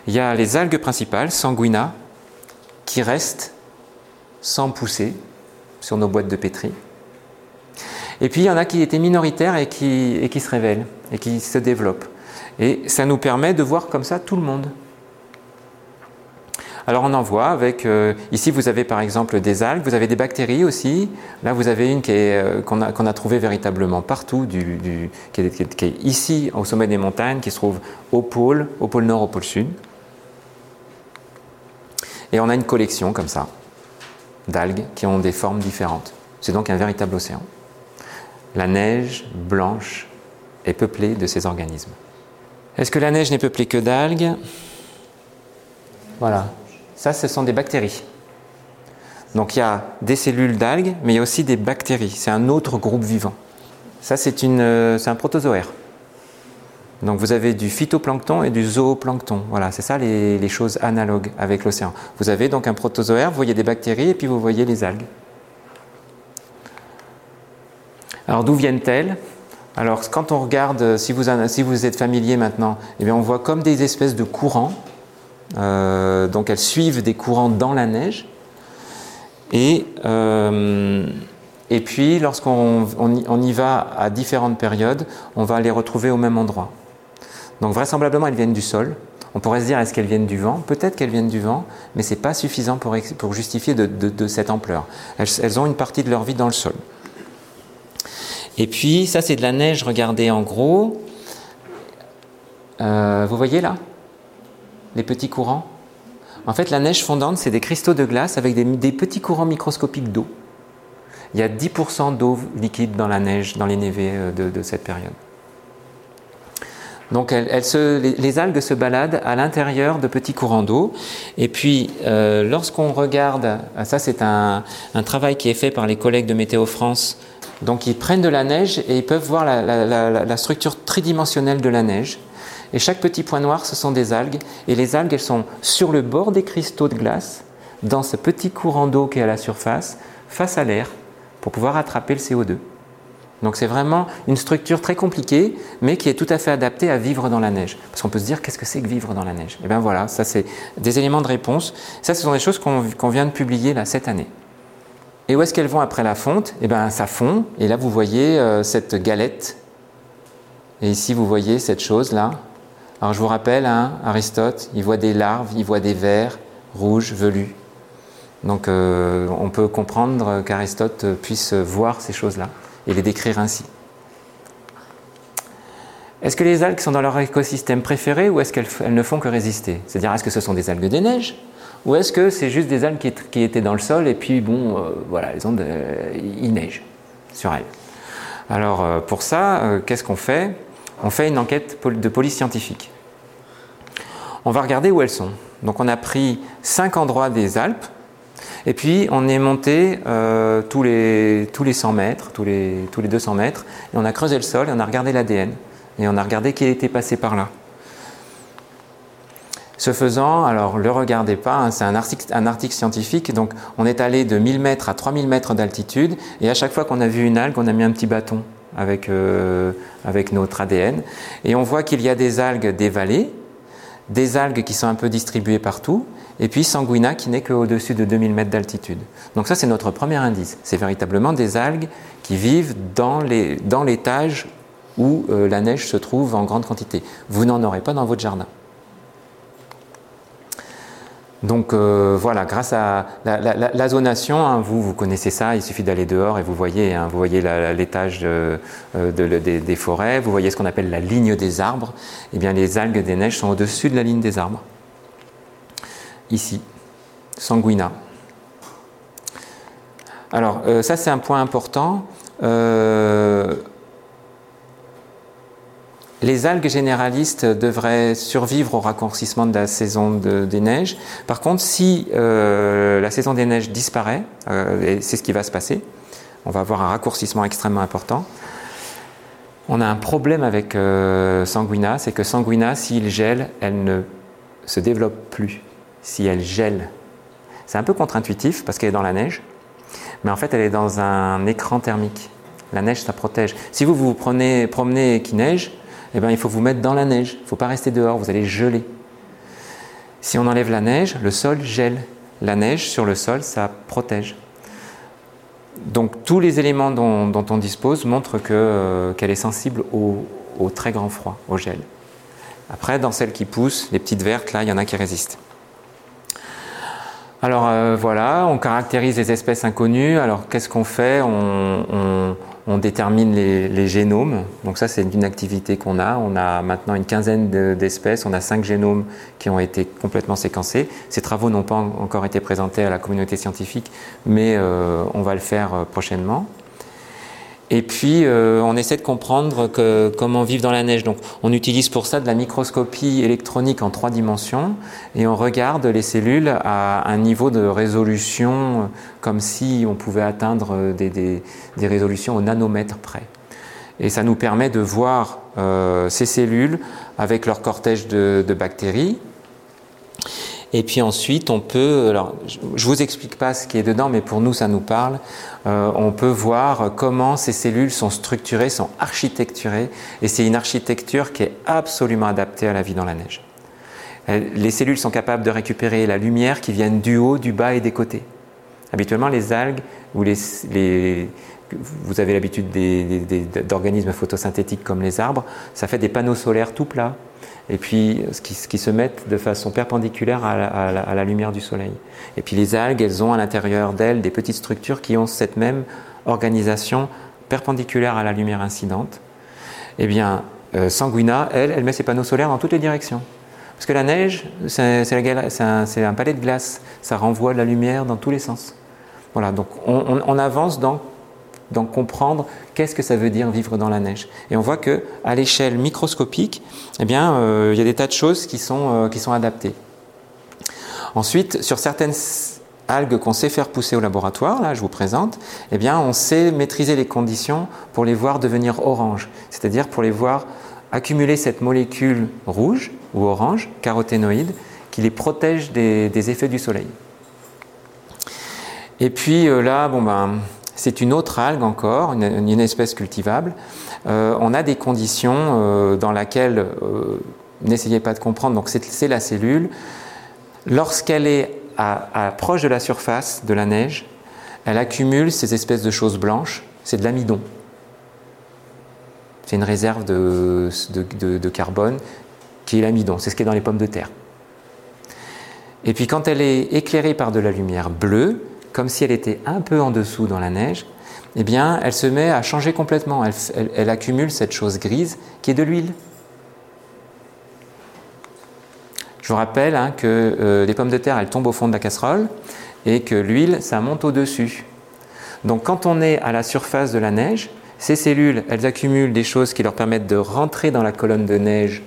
il y a les algues principales, sanguina, qui restent sans pousser sur nos boîtes de pétri. Et puis il y en a qui étaient minoritaires et qui, se révèlent et qui se développent. Et ça nous permet de voir comme ça tout le monde. Alors on en voit avec, euh, ici vous avez par exemple des algues, vous avez des bactéries aussi. Là vous avez une euh, qu'on a, trouvée véritablement partout, qui, est, qui, est, ici au sommet des montagnes, qui se trouve au pôle, au pôle nord, au pôle sud. Et on a une collection comme ça d'algues qui ont des formes différentes. C'est donc un véritable océan. La neige blanche est peuplée de ces organismes. Est-ce que la neige n'est peuplée que d'algues? Voilà. Ça, ce sont des bactéries. Donc il y a des cellules d'algues, mais il y a aussi des bactéries. C'est un autre groupe vivant. Ça, c'est euh, un protozoaire. Donc vous avez du phytoplancton et du zooplancton. Voilà, c'est ça les, choses analogues avec l'océan. Vous avez donc un protozoaire, vous voyez des bactéries et puis vous voyez les algues. Alors d'où viennent-elles? Alors quand on regarde, si vous, êtes familier maintenant, eh on voit comme des espèces de courants. Euh, donc elles suivent des courants dans la neige. Et, euh, puis lorsqu'on on, y va à différentes périodes, on va les retrouver au même endroit. Donc vraisemblablement elles viennent du sol. On pourrait se dire est-ce qu'elles viennent du vent? Peut-être qu'elles viennent du vent, mais ce n'est pas suffisant pour, justifier de, de, cette ampleur. elles ont une partie de leur vie dans le sol. Et puis, ça, c'est de la neige, regardez en gros. Euh, vous voyez là? Les petits courants? En fait, la neige fondante, c'est des cristaux de glace avec des, petits courants microscopiques d'eau. Il y a 10% d'eau liquide dans la neige, dans les névés euh, de, cette période. Donc les, algues se baladent à l'intérieur de petits courants d'eau. Et puis euh, lorsqu'on regarde, ça c'est un, un, travail qui est fait par les collègues de Météo France Donc ils prennent de la neige et ils peuvent voir la, structure tridimensionnelle de la neige. Et chaque petit point noir, ce sont des algues. Et les algues, elles sont sur le bord des cristaux de glace, dans ce petit courant d'eau qui est à la surface, face à l'air, pour pouvoir attraper le CO2. Donc c'est vraiment une structure très compliquée, mais qui est tout à fait adaptée à vivre dans la neige. Parce qu'on peut se dire, qu'est-ce que c'est que vivre dans la neige? Eh bien voilà, ça c'est des éléments de réponse. Ça, ce sont des choses qu'on vient de publier là cette année. Et où est-ce qu'elles vont après la fonte? Eh bien ça fond, et là vous voyez euh, cette galette. Et ici vous voyez cette chose là. Alors je vous rappelle, hein, Aristote, il voit des larves, il voit des vers rouges, velus. Donc euh, on peut comprendre qu'Aristote puisse voir ces choses-là et les décrire ainsi. Est-ce que les algues sont dans leur écosystème préféré ou est-ce qu'elles ne font que résister? C'est-à-dire, est-ce que ce sont des algues des neiges ou est-ce que c'est juste des algues qui, étaient dans le sol et puis, bon, euh, voilà, les ondes, euh, sur elles Alors, euh, pour ça, qu'est-ce qu'on fait? On fait une enquête de police scientifique. On va regarder où elles sont. Donc, on a pris cinq endroits des Alpes et puis on est monté euh, tous, les, tous les 100 mètres, tous les, tous les 200 mètres, et on a creusé le sol et on a regardé l'ADN. Et on a regardé qui était passé par là. Ce faisant, alors le regardez pas, hein, c'est un article, un article scientifique, donc on est allé de 1000 mètres à 3000 mètres d'altitude, et à chaque fois qu'on a vu une algue, on a mis un petit bâton avec, euh, avec notre ADN, et on voit qu'il y a des algues des vallées, des algues qui sont un peu distribuées partout, et puis Sanguina qui n'est qu'au-dessus de 2000 mètres d'altitude. Donc ça c'est notre premier indice. C'est véritablement des algues qui vivent dans l'étage où euh, la neige se trouve en grande quantité. Vous n'en aurez pas dans votre jardin. Donc euh, voilà, grâce à la, zonation, hein, vous, vous connaissez ça, il suffit d'aller dehors et vous voyez, hein, vous voyez l'étage euh, des, forêts, vous voyez ce qu'on appelle la ligne des arbres. Eh bien, les algues des neiges sont au-dessus de la ligne des arbres ici, sanguina. Alors, euh, ça c'est un point important. Euh, les algues généralistes devraient survivre au raccourcissement de la saison des neiges. Par contre, si euh, la saison des neiges disparaît, c'est ce qui va se passer, on va avoir un raccourcissement extrêmement important. On a un problème avec Sanguina, c'est que Sanguina, s'il gèle, elle ne se développe plus si elle gèle. C'est un peu contre-intuitif parce qu'elle est dans la neige, mais en fait elle est dans un écran thermique. La neige, ça protège. Si vous vous prenez, promenez et qu'il neige, eh ben, il faut vous mettre dans la neige. Il ne faut pas rester dehors, vous allez geler. Si on enlève la neige, le sol gèle. La neige sur le sol, ça protège. Donc tous les éléments dont, on dispose montrent euh, qu'elle est sensible au, au très grand froid, au gel. Après, dans celles qui poussent, les petites vertes, là, il y en a qui résistent. Alors euh, voilà, on caractérise les espèces inconnues. Alors qu'est-ce qu'on fait on, détermine les, génomes. Donc ça, c'est une activité qu'on a. On a maintenant une quinzaine d'espèces. On a cinq génomes qui ont été complètement séquencés. Ces travaux n'ont pas encore été présentés à la communauté scientifique, mais euh, on va le faire euh, prochainement. Et puis, euh, on essaie de comprendre que, comment vivre dans la neige. Donc, on utilise pour ça de la microscopie électronique en trois dimensions et on regarde les cellules à un niveau de résolution euh, comme si on pouvait atteindre des, des, des résolutions au nanomètre près. Et ça nous permet de voir euh, ces cellules avec leur cortège de, de bactéries et puis ensuite, on peut, alors je vous explique pas ce qui est dedans, mais pour nous, ça nous parle. Euh, on peut voir comment ces cellules sont structurées, sont architecturées, et c'est une architecture qui est absolument adaptée à la vie dans la neige. Euh, les cellules sont capables de récupérer la lumière qui vient du haut, du bas et des côtés. Habituellement, les algues vous avez l'habitude d'organismes photosynthétiques comme les arbres, ça fait des panneaux solaires tout plats et puis qui, qui, se mettent de façon perpendiculaire à la, lumière du soleil. Et puis les algues, elles ont à l'intérieur d'elles des petites structures qui ont cette même organisation perpendiculaire à la lumière incidente. Eh bien, euh, Sanguina, elle, elle met ses panneaux solaires dans toutes les directions. Parce que la neige, c'est un, palais de glace, ça renvoie la lumière dans tous les sens. Voilà, donc on avance dans donc comprendre qu'est-ce que ça veut dire vivre dans la neige. Et on voit que à l'échelle microscopique, eh bien, il y a des tas de choses qui sont, sont adaptées. Ensuite, sur certaines algues qu'on sait faire pousser au laboratoire, là je vous présente, eh bien on sait maîtriser les conditions pour les voir devenir orange, c'est-à-dire pour les voir accumuler cette molécule rouge ou orange, caroténoïde, qui les protège des, effets du soleil. Et puis euh, là, bon ben, c'est une autre algue encore, une, espèce cultivable. Euh, on a des conditions euh, dans lesquelles, n'essayez pas de comprendre, donc c'est la cellule. Lorsqu'elle est à, proche de la surface de la neige, elle accumule ces espèces de choses blanches, c'est de l'amidon. C'est une réserve de, carbone qui est l'amidon, c'est ce qui est dans les pommes de terre. Et puis quand elle est éclairée par de la lumière bleue, comme si elle était un peu en dessous dans la neige, eh bien, elle se met à changer complètement. Elle, accumule cette chose grise qui est de l'huile. Je vous rappelle hein, que euh, les pommes de terre, elles tombent au fond de la casserole et que l'huile, ça monte au-dessus. Donc quand on est à la surface de la neige, ces cellules, elles accumulent des choses qui leur permettent de rentrer dans la colonne de neige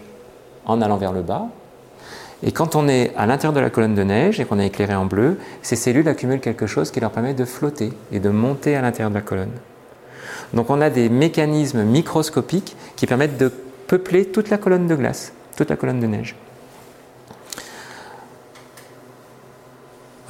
en allant vers le bas, et quand on est à l'intérieur de la colonne de neige et qu'on est éclairé en bleu, ces cellules accumulent quelque chose qui leur permet de flotter et de monter à l'intérieur de la colonne. Donc on a des mécanismes microscopiques qui permettent de peupler toute la colonne de glace, toute la colonne de neige.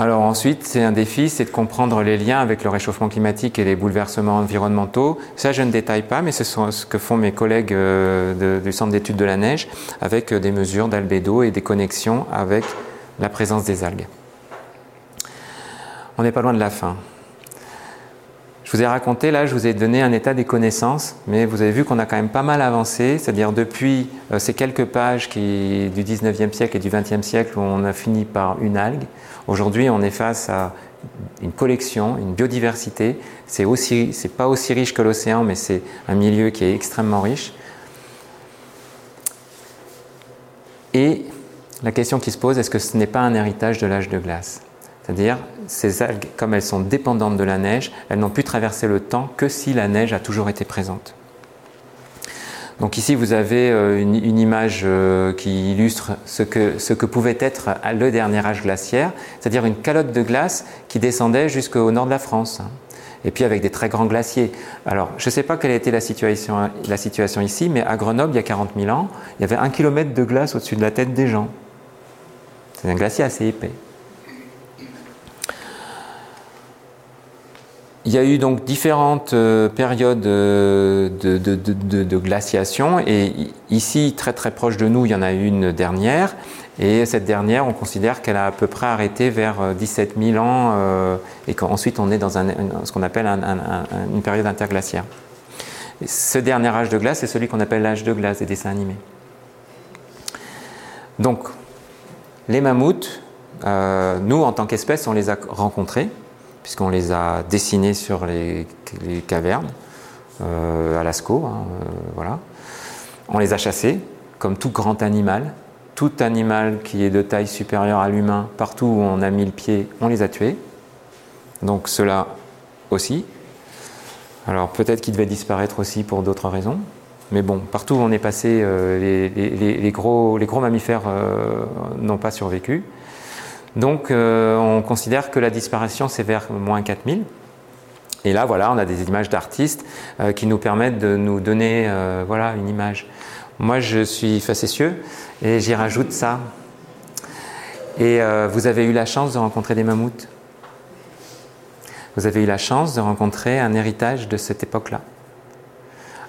Alors ensuite, c'est un défi, c'est de comprendre les liens avec le réchauffement climatique et les bouleversements environnementaux. Ça, je ne détaille pas, mais c'est ce que font mes collègues euh, du Centre d'études de la neige avec euh, des mesures d'albédo et des connexions avec la présence des algues. On n'est pas loin de la fin. Je vous ai raconté, là, je vous ai donné un état des connaissances, mais vous avez vu qu'on a quand même pas mal avancé, c'est-à-dire depuis euh, ces quelques pages qui, du 19e siècle et du 20e siècle où on a fini par une algue. Aujourd'hui, on est face à une collection, une biodiversité. C'est aussi, c'est pas aussi riche que l'océan, mais c'est un milieu qui est extrêmement riche. Et la question qui se pose, est-ce que ce n'est pas un héritage de l'âge de glace? C'est-à-dire, ces algues, comme elles sont dépendantes de la neige, elles n'ont pu traverser le temps que si la neige a toujours été présente. Donc ici, vous avez euh, une, image euh, qui illustre ce que, pouvait être le dernier âge glaciaire, c'est-à-dire une calotte de glace qui descendait jusqu'au nord de la France. Et puis avec des très grands glaciers. Alors, je ne sais pas quelle été la situation, la situation ici, mais à Grenoble, il y a 40 000 ans, il y avait un kilomètre de glace au-dessus de la tête des gens. C'est un glacier assez épais. Il y a eu donc différentes euh, périodes euh, de, glaciation et ici, très très proche de nous, il y en a une dernière et cette dernière, on considère qu'elle a à peu près arrêté vers 17 euh, 000 ans et qu'ensuite on est dans ce qu'on appelle une période interglaciaire. ce dernier âge de glace, c'est celui qu'on appelle l'âge de glace des dessins animés. Donc, les mammouths, nous en tant qu'espèce, on les a rencontrés puisqu'on les a dessinés sur les, cavernes euh, à Lascaux. Hein, euh, voilà. On les a chassés, comme tout grand animal. Tout animal qui est de taille supérieure à l'humain, partout où on a mis le pied, on les a tués. Donc cela aussi. Alors peut-être qu'ils devaient disparaître aussi pour d'autres raisons. Mais bon, partout où on est passé, euh, les, gros, mammifères n'ont pas survécu. Donc euh, on considère que la disparition c'est vers moins 4000. Et là voilà, on a des images d'artistes euh, qui nous permettent de nous donner euh, voilà, une image. Moi je suis facétieux et j'y rajoute ça. Et vous avez eu la chance de rencontrer des mammouths. Vous avez eu la chance de rencontrer un héritage de cette époque-là.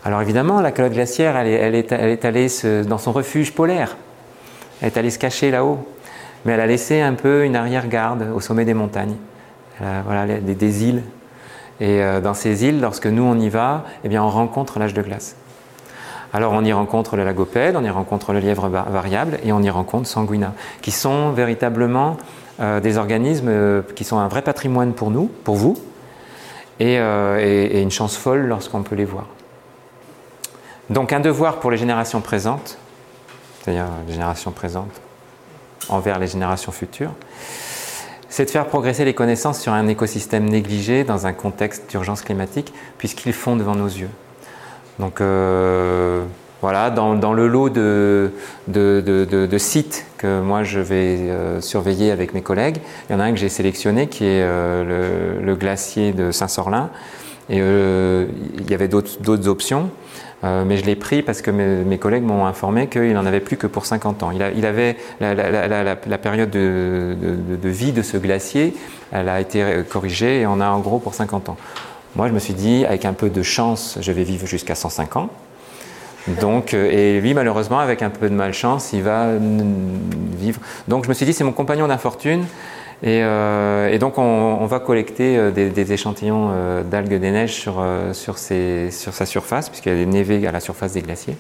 Alors évidemment, la calotte glaciaire, elle est, elle est allée dans son refuge polaire. Elle est allée se cacher là-haut mais elle a laissé un peu une arrière-garde au sommet des montagnes. voilà, des, îles. Et euh, dans ces îles, lorsque nous on y va, eh bien on rencontre l'âge de glace. Alors on y rencontre le lagopède, on y rencontre le lièvre variable et on y rencontre Sanguina, qui sont véritablement euh, des organismes euh, qui sont un vrai patrimoine pour nous, pour vous, et, et une chance folle lorsqu'on peut les voir. Donc un devoir pour les générations présentes, c'est-à-dire les générations présentes, envers les générations futures, c'est de faire progresser les connaissances sur un écosystème négligé dans un contexte d'urgence climatique, puisqu'ils font devant nos yeux. Donc, euh, voilà, dans, le lot de, sites que moi je vais euh, surveiller avec mes collègues, il y en a un que j'ai sélectionné qui est euh, le, glacier de Saint-Sorlin. Et il y avait d'autres options, mais je l'ai pris parce que mes, collègues m'ont informé qu'il n'en avait plus que pour 50 ans. Il, avait la, période de, vie de ce glacier, elle a été corrigée et on a en gros pour 50 ans. Moi, je me suis dit, avec un peu de chance, je vais vivre jusqu'à 105 ans. Donc, euh, et lui, malheureusement, avec un peu de malchance, il va vivre. Donc, je me suis dit, c'est mon compagnon d'infortune. Et, euh, donc, on, va collecter euh, des, échantillons d'algues des neiges sur, sa surface, puisqu'il y a des névés à la surface des glaciers.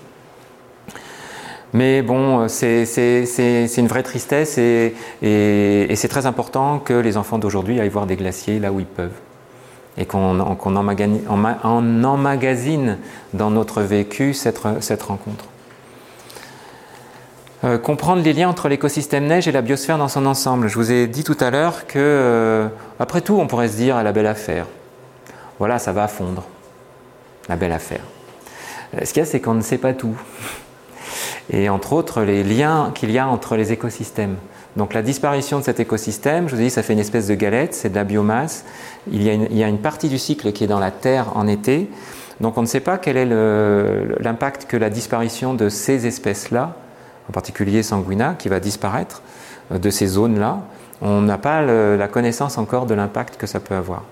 Mais bon, c'est une vraie tristesse et, et c'est très important que les enfants d'aujourd'hui aillent voir des glaciers là où ils peuvent et qu'on emmagasine dans notre vécu cette, rencontre. Euh, comprendre les liens entre l'écosystème neige et la biosphère dans son ensemble. Je vous ai dit tout à l'heure que, euh, après tout, on pourrait se dire à la belle affaire. Voilà, ça va fondre. La belle affaire. Euh, ce qu'il y a, c'est qu'on ne sait pas tout. Et entre autres, les liens qu'il y a entre les écosystèmes. Donc la disparition de cet écosystème, je vous ai dit, ça fait une espèce de galette, c'est de la biomasse. Il y, a une, partie du cycle qui est dans la terre en été. Donc on ne sait pas quel est l'impact que la disparition de ces espèces-là, en particulier sanguina, qui va disparaître euh, de ces zones-là, on n'a pas la connaissance encore de l'impact que ça peut avoir.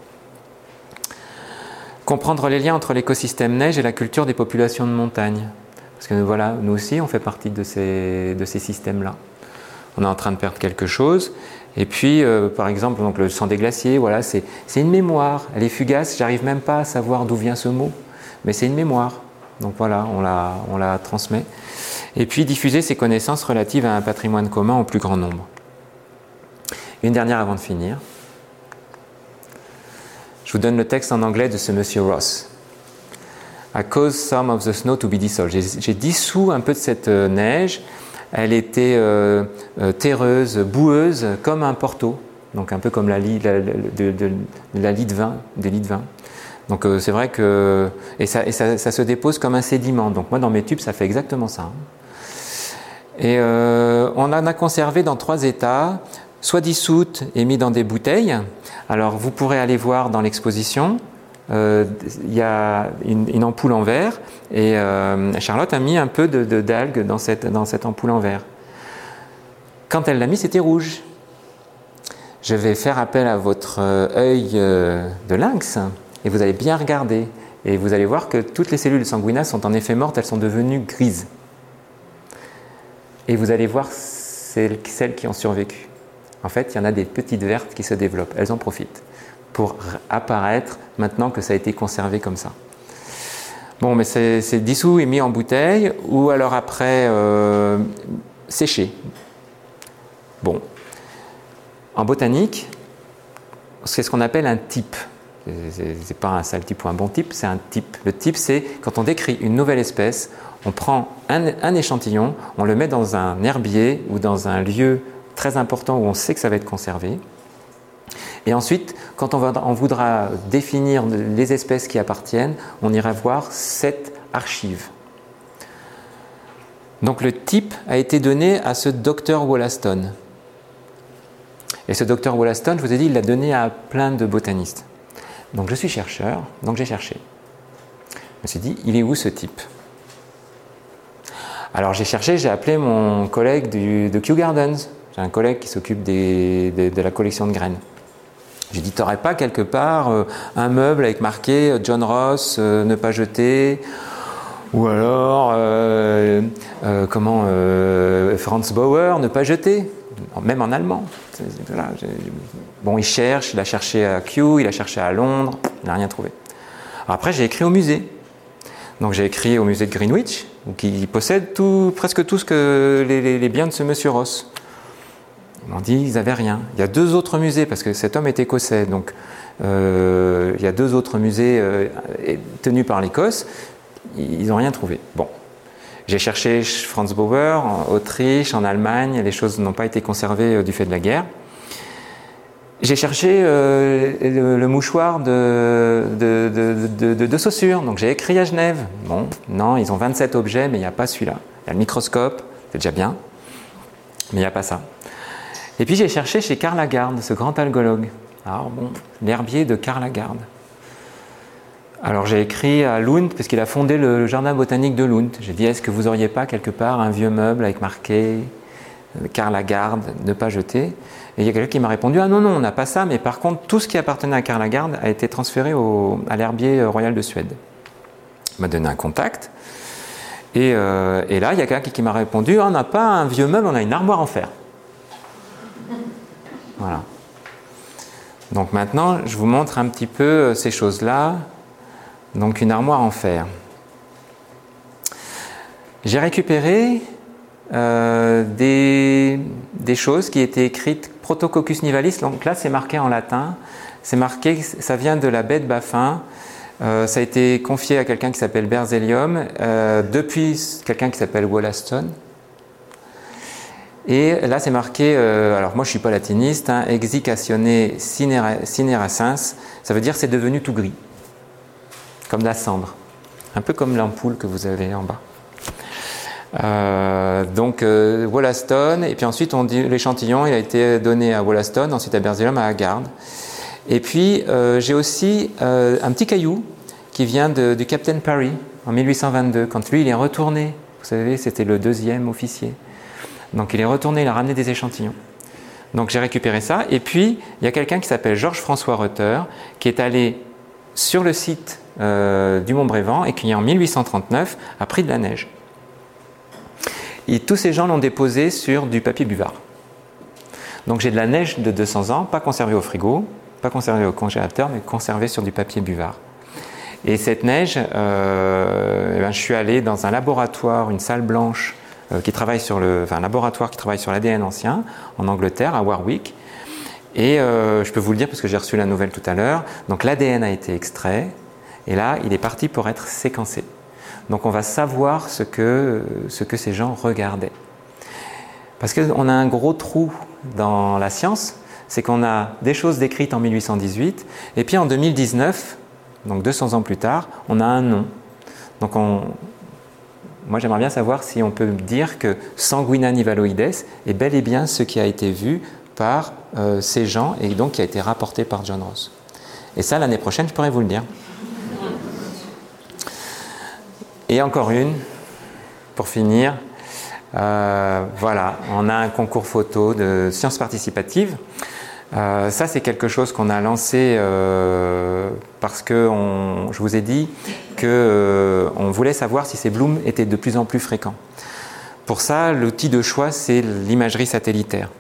Comprendre les liens entre l'écosystème neige et la culture des populations de montagne. Parce que voilà, nous aussi, on fait partie de ces, systèmes-là on est en train de perdre quelque chose. Et puis, euh, par exemple, donc le sang des glaciers, voilà, c'est une mémoire. Elle est fugace, j'arrive même pas à savoir d'où vient ce mot, mais c'est une mémoire. Donc voilà, on la, transmet. Et puis, diffuser ces connaissances relatives à un patrimoine commun au plus grand nombre. Une dernière avant de finir. Je vous donne le texte en anglais de ce monsieur Ross. I cause some of the snow to be dissolved. J'ai dissous un peu de cette euh, neige elle était euh, euh, terreuse, boueuse, comme un porto, donc un peu comme la lit, de, la de vin, des de vin. Donc euh, c'est vrai que et, ça, ça, se dépose comme un sédiment. Donc moi dans mes tubes ça fait exactement ça. Hein. Et on en a conservé dans trois états, soit dissoute et mis dans des bouteilles. Alors vous pourrez aller voir dans l'exposition. Euh, il y a une, ampoule en verre et euh, Charlotte a mis un peu de, d'algues dans cette, dans cette ampoule en verre. Quand elle l'a mis, c'était rouge. Je vais faire appel à votre euh, œil de lynx et vous allez bien regarder. Et vous allez voir que toutes les cellules sanguinas sont en effet mortes, elles sont devenues grises. Et vous allez voir celles, celles qui ont survécu. En fait, il y en a des petites vertes qui se développent, elles en profitent pour apparaître maintenant que ça a été conservé comme ça. Bon, mais c'est dissous et mis en bouteille, ou alors après euh, séché. Bon. En botanique, c'est ce qu'on appelle un type. C'est pas un sale type ou un bon type, c'est un type. Le type, c'est quand on décrit une nouvelle espèce, on prend un, échantillon, on le met dans un herbier ou dans un lieu très important où on sait que ça va être conservé. Et ensuite, quand on, voudra définir les espèces qui appartiennent, on ira voir cette archive. Donc le type a été donné à ce docteur Wollaston. Et ce docteur Wollaston, je vous ai dit, il l'a donné à plein de botanistes. Donc je suis chercheur, donc j'ai cherché. Je me suis dit, il est où ce type? Alors j'ai cherché, j'ai appelé mon collègue de Kew Gardens. J'ai un collègue qui s'occupe de la collection de graines. J'ai dit, t'aurais pas quelque part euh, un meuble avec marqué euh, John Ross, euh, ne pas jeter, ou alors, comment, Franz Bauer, ne pas jeter, même en allemand. bon, il cherche, il a cherché à Kew, il a cherché à Londres, il n'a rien trouvé. après, j'ai écrit au musée. Donc j'ai écrit au musée de Greenwich, qui possède tout, presque tout ce que les biens de ce monsieur Ross. Ils m'ont dit qu'ils n'avaient rien. Il y a deux autres musées, parce que cet homme est écossais, donc euh, il y a deux autres musées euh, tenus par l'Écosse, ils n'ont rien trouvé. Bon. J'ai cherché Franz Bauer, en Autriche, en Allemagne, les choses n'ont pas été conservées euh, du fait de la guerre. J'ai cherché le, mouchoir de, de, de, Saussure, donc j'ai écrit à Genève. Bon, non, ils ont 27 objets, mais il n'y a pas celui-là. Il y a le microscope, c'est déjà bien, mais il n'y a pas ça. Et puis j'ai cherché chez Karl Lagarde, ce grand algologue. Alors bon, l'herbier de Karl Lagarde. Alors j'ai écrit à Lund, parce qu'il a fondé le jardin botanique de Lund. J'ai dit, est-ce que vous auriez pas quelque part un vieux meuble avec marqué euh, Karl Lagarde, ne pas jeter? Et il y a quelqu'un qui m'a répondu, ah non, non, on n'a pas ça, mais par contre, tout ce qui appartenait à Karl Lagarde a été transféré au, à l'herbier royal de Suède. Il m'a donné un contact. Et, euh, là, il y a quelqu'un qui, m'a répondu, ah, on n'a pas un vieux meuble, on a une armoire en fer. Voilà. Donc maintenant, je vous montre un petit peu euh, ces choses-là. Donc une armoire en fer. J'ai récupéré euh, des, choses qui étaient écrites Protococcus nivalis. Donc là, c'est marqué en latin. C'est marqué, ça vient de la baie de Baffin. Euh, ça a été confié à quelqu'un qui s'appelle Berzelium, euh, depuis quelqu'un qui s'appelle Wollaston. Et là, c'est marqué, alors moi je ne suis pas latiniste, hein, exicatione ça veut dire c'est devenu tout gris comme la cendre, un peu comme l'ampoule que vous avez en bas. Euh, donc euh, Wollaston, et puis ensuite on dit l'échantillon, il a été donné à Wollaston, ensuite à Berzelium, à Haggard. Et puis euh, j'ai aussi un petit caillou qui vient du Captain Parry en 1822, quand lui il est retourné, vous savez, c'était le deuxième officier. Donc il est retourné, il a ramené des échantillons. Donc j'ai récupéré ça. Et puis il y a quelqu'un qui s'appelle Georges François Rutter qui est allé sur le site euh, du Mont-Brévent et qui en 1839 a pris de la neige. Et tous ces gens l'ont déposé sur du papier buvard. Donc j'ai de la neige de 200 ans, pas conservée au frigo, pas conservée au congélateur, mais conservée sur du papier buvard. Et cette neige, euh, eh ben, je suis allé dans un laboratoire, une salle blanche euh, qui travaille sur le, enfin, un laboratoire qui travaille sur l'ADN ancien en Angleterre, à Warwick. Et je peux vous le dire parce que j'ai reçu la nouvelle tout à l'heure. Donc l'ADN a été extrait, et là, il est parti pour être séquencé. Donc on va savoir ce que, ce que ces gens regardaient. Parce qu'on a un gros trou dans la science, c'est qu'on a des choses décrites en 1818, et puis en 2019, donc 200 ans plus tard, on a un nom. Donc on, moi j'aimerais bien savoir si on peut dire que sanguina nivaloides est bel et bien ce qui a été vu par euh, ces gens et donc qui a été rapporté par John Ross. Et ça, l'année prochaine, je pourrais vous le dire. Et encore une, pour finir. Euh, voilà, on a un concours photo de sciences participatives. Euh, ça, c'est quelque chose qu'on a lancé euh, parce que je vous ai dit qu'on on voulait savoir si ces blooms étaient de plus en plus fréquents. Pour ça, l'outil de choix, c'est l'imagerie satellitaire.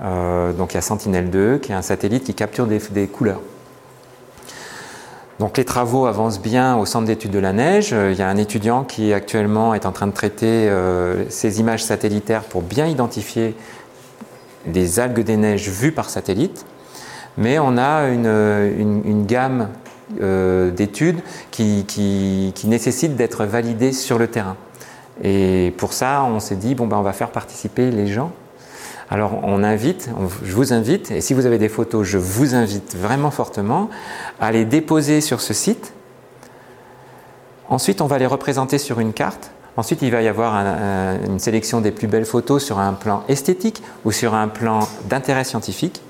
donc il y a Sentinel-2, qui est un satellite qui capture des couleurs. Donc les travaux avancent bien au centre d'études de la neige. Euh, il y a un étudiant qui actuellement est en train de traiter euh, ces images satellitaires pour bien identifier des algues des neiges vues par satellite. Mais on a une, gamme euh, d'études qui, nécessite d'être validées sur le terrain. Et pour ça, on s'est dit, bon, ben, on va faire participer les gens alors on invite, je vous invite, et si vous avez des photos, je vous invite vraiment fortement à les déposer sur ce site. Ensuite, on va les représenter sur une carte. Ensuite, il va y avoir une sélection des plus belles photos sur un plan esthétique ou sur un plan d'intérêt scientifique.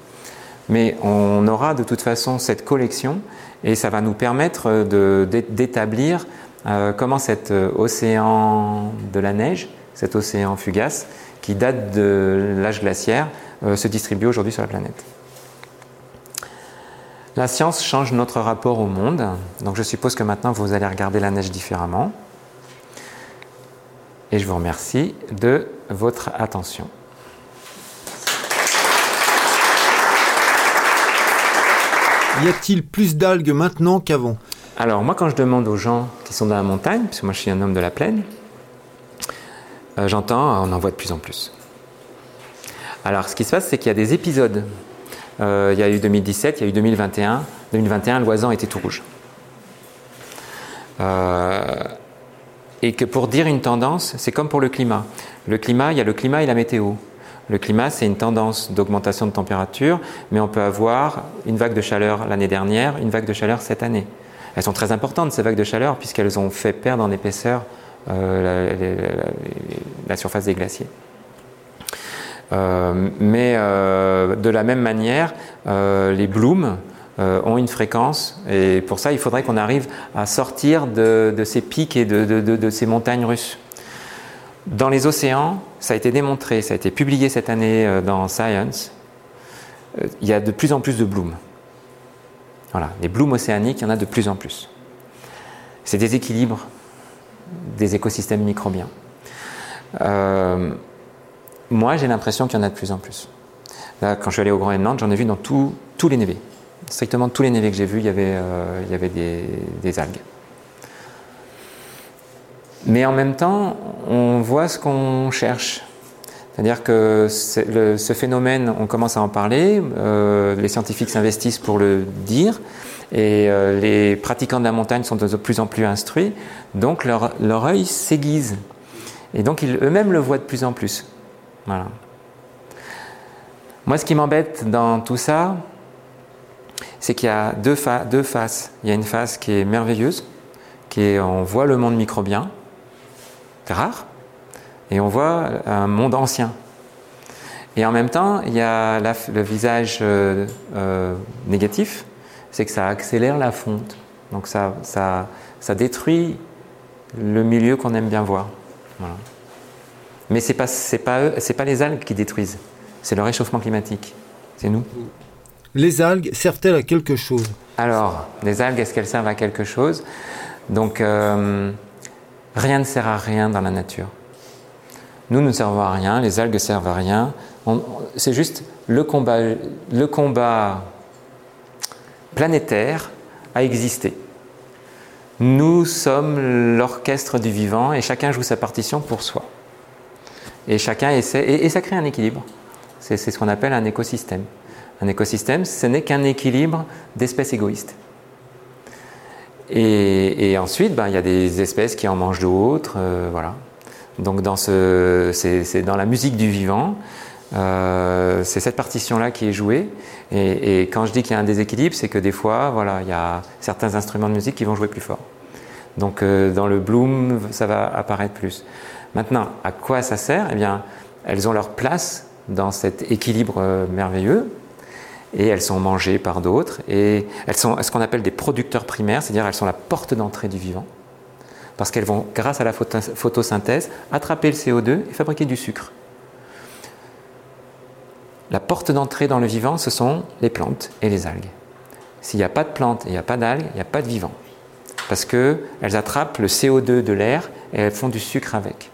Mais on aura de toute façon cette collection et ça va nous permettre d'établir euh, comment cet euh, océan de la neige, cet océan fugace, qui date de l'âge glaciaire euh, se distribue aujourd'hui sur la planète. La science change notre rapport au monde, donc je suppose que maintenant vous allez regarder la neige différemment. Et je vous remercie de votre attention. Y a-t-il plus d'algues maintenant qu'avant? Alors moi quand je demande aux gens qui sont dans la montagne, parce que moi je suis un homme de la plaine, euh, j'entends, on en voit de plus en plus. Alors, ce qui se passe, c'est qu'il y a des épisodes. Euh, il y a eu 2017, il y a eu 2021. 2021, l'oiseau était tout rouge. Euh, et que pour dire une tendance, c'est comme pour le climat. Le climat, il y a le climat et la météo. Le climat, c'est une tendance d'augmentation de température, mais on peut avoir une vague de chaleur l'année dernière, une vague de chaleur cette année. Elles sont très importantes, ces vagues de chaleur, puisqu'elles ont fait perdre en épaisseur euh, la, surface des glaciers. Euh, mais euh, de la même manière, les blooms ont une fréquence, et pour ça, il faudrait qu'on arrive à sortir de, ces pics et de ces montagnes russes. Dans les océans, ça a été démontré, ça a été publié cette année dans Science, il y a de plus en plus de blooms. Voilà, les blooms océaniques, il y en a de plus en plus. C'est des équilibres des écosystèmes microbiens. Euh, moi, j'ai l'impression qu'il y en a de plus en plus. Là, quand je suis allé au Groenland, j'en ai vu dans tous les névés. Strictement tous les névés que j'ai vus, il y avait, il y avait des algues. Mais en même temps, on voit ce qu'on cherche. C'est-à-dire que ce phénomène, on commence à en parler, euh, les scientifiques s'investissent pour le dire, et euh, les pratiquants de la montagne sont de plus en plus instruits, donc leur, œil s'aiguise. Et donc eux-mêmes le voient de plus en plus. Moi, ce qui m'embête dans tout ça, c'est qu'il y a deux, faces. Il y a une face qui est merveilleuse, qui est on voit le monde microbien, rare. Et on voit un monde ancien. Et en même temps, il y a le visage euh, euh, négatif, c'est que ça accélère la fonte. Donc ça, ça, ça détruit le milieu qu'on aime bien voir. Mais ce n'est pas, pas, pas les algues qui détruisent, c'est le réchauffement climatique. C'est nous. Les algues servent-elles à quelque chose? Alors, les algues, est-ce qu'elles servent à quelque chose? Donc, euh, Rien ne sert à rien dans la nature. Nous, nous ne servons à rien, les algues servent à rien. C'est juste le combat, le combat planétaire a existé. Nous sommes l'orchestre du vivant et chacun joue sa partition pour soi. Et chacun essaie, et, ça crée un équilibre. C'est ce qu'on appelle un écosystème. Un écosystème, ce n'est qu'un équilibre d'espèces égoïstes. Et, ensuite, ben, il y a des espèces qui en mangent d'autres, euh, voilà. Donc dans ce, c'est, dans la musique du vivant, euh, c'est cette partition-là qui est jouée. Et, quand je dis qu'il y a un déséquilibre, c'est que des fois, voilà, il y a certains instruments de musique qui vont jouer plus fort. Donc euh, dans le bloom, ça va apparaître plus. Maintenant, à quoi ça sert? Eh bien, elles ont leur place dans cet équilibre merveilleux et elles sont mangées par d'autres. Et elles sont ce qu'on appelle des producteurs primaires, c'est-à-dire elles sont la porte d'entrée du vivant, parce qu'elles vont, grâce à la photosynthèse, attraper le CO2 et fabriquer du sucre. La porte d'entrée dans le vivant, ce sont les plantes et les algues. S'il n'y a pas de plantes et il n'y a pas d'algues, il n'y a pas de vivant. Parce qu'elles attrapent le CO2 de l'air et elles font du sucre avec.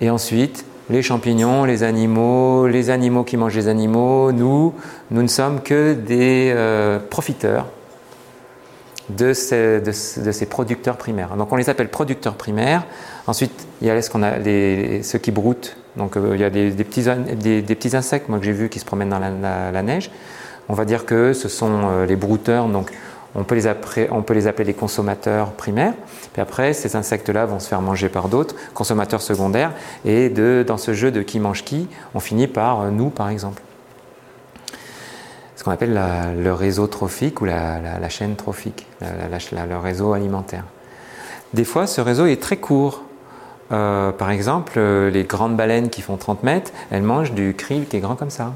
Et ensuite, les champignons, les animaux, les animaux qui mangent les animaux, nous, nous ne sommes que des euh, profiteurs de ces, producteurs primaires. Donc on les appelle producteurs primaires. Ensuite, il y a, ceux qui broutent. Donc euh, il y a des, petits, des, petits, insectes moi, que j'ai vus qui se promènent dans la, neige. On va dire que ce sont euh, les brouteurs. Donc on peut, les appeler, on peut les appeler consommateurs primaires. Puis après, ces insectes-là vont se faire manger par d'autres, consommateurs secondaires. Et de, dans ce jeu de qui mange qui, on finit par euh, nous, par exemple. Ce qu'on appelle le réseau trophique ou la, chaîne trophique, le réseau alimentaire. Des fois, ce réseau est très court. Euh, par exemple, euh, les grandes baleines qui font 30 mètres, elles mangent du krill qui est grand comme ça.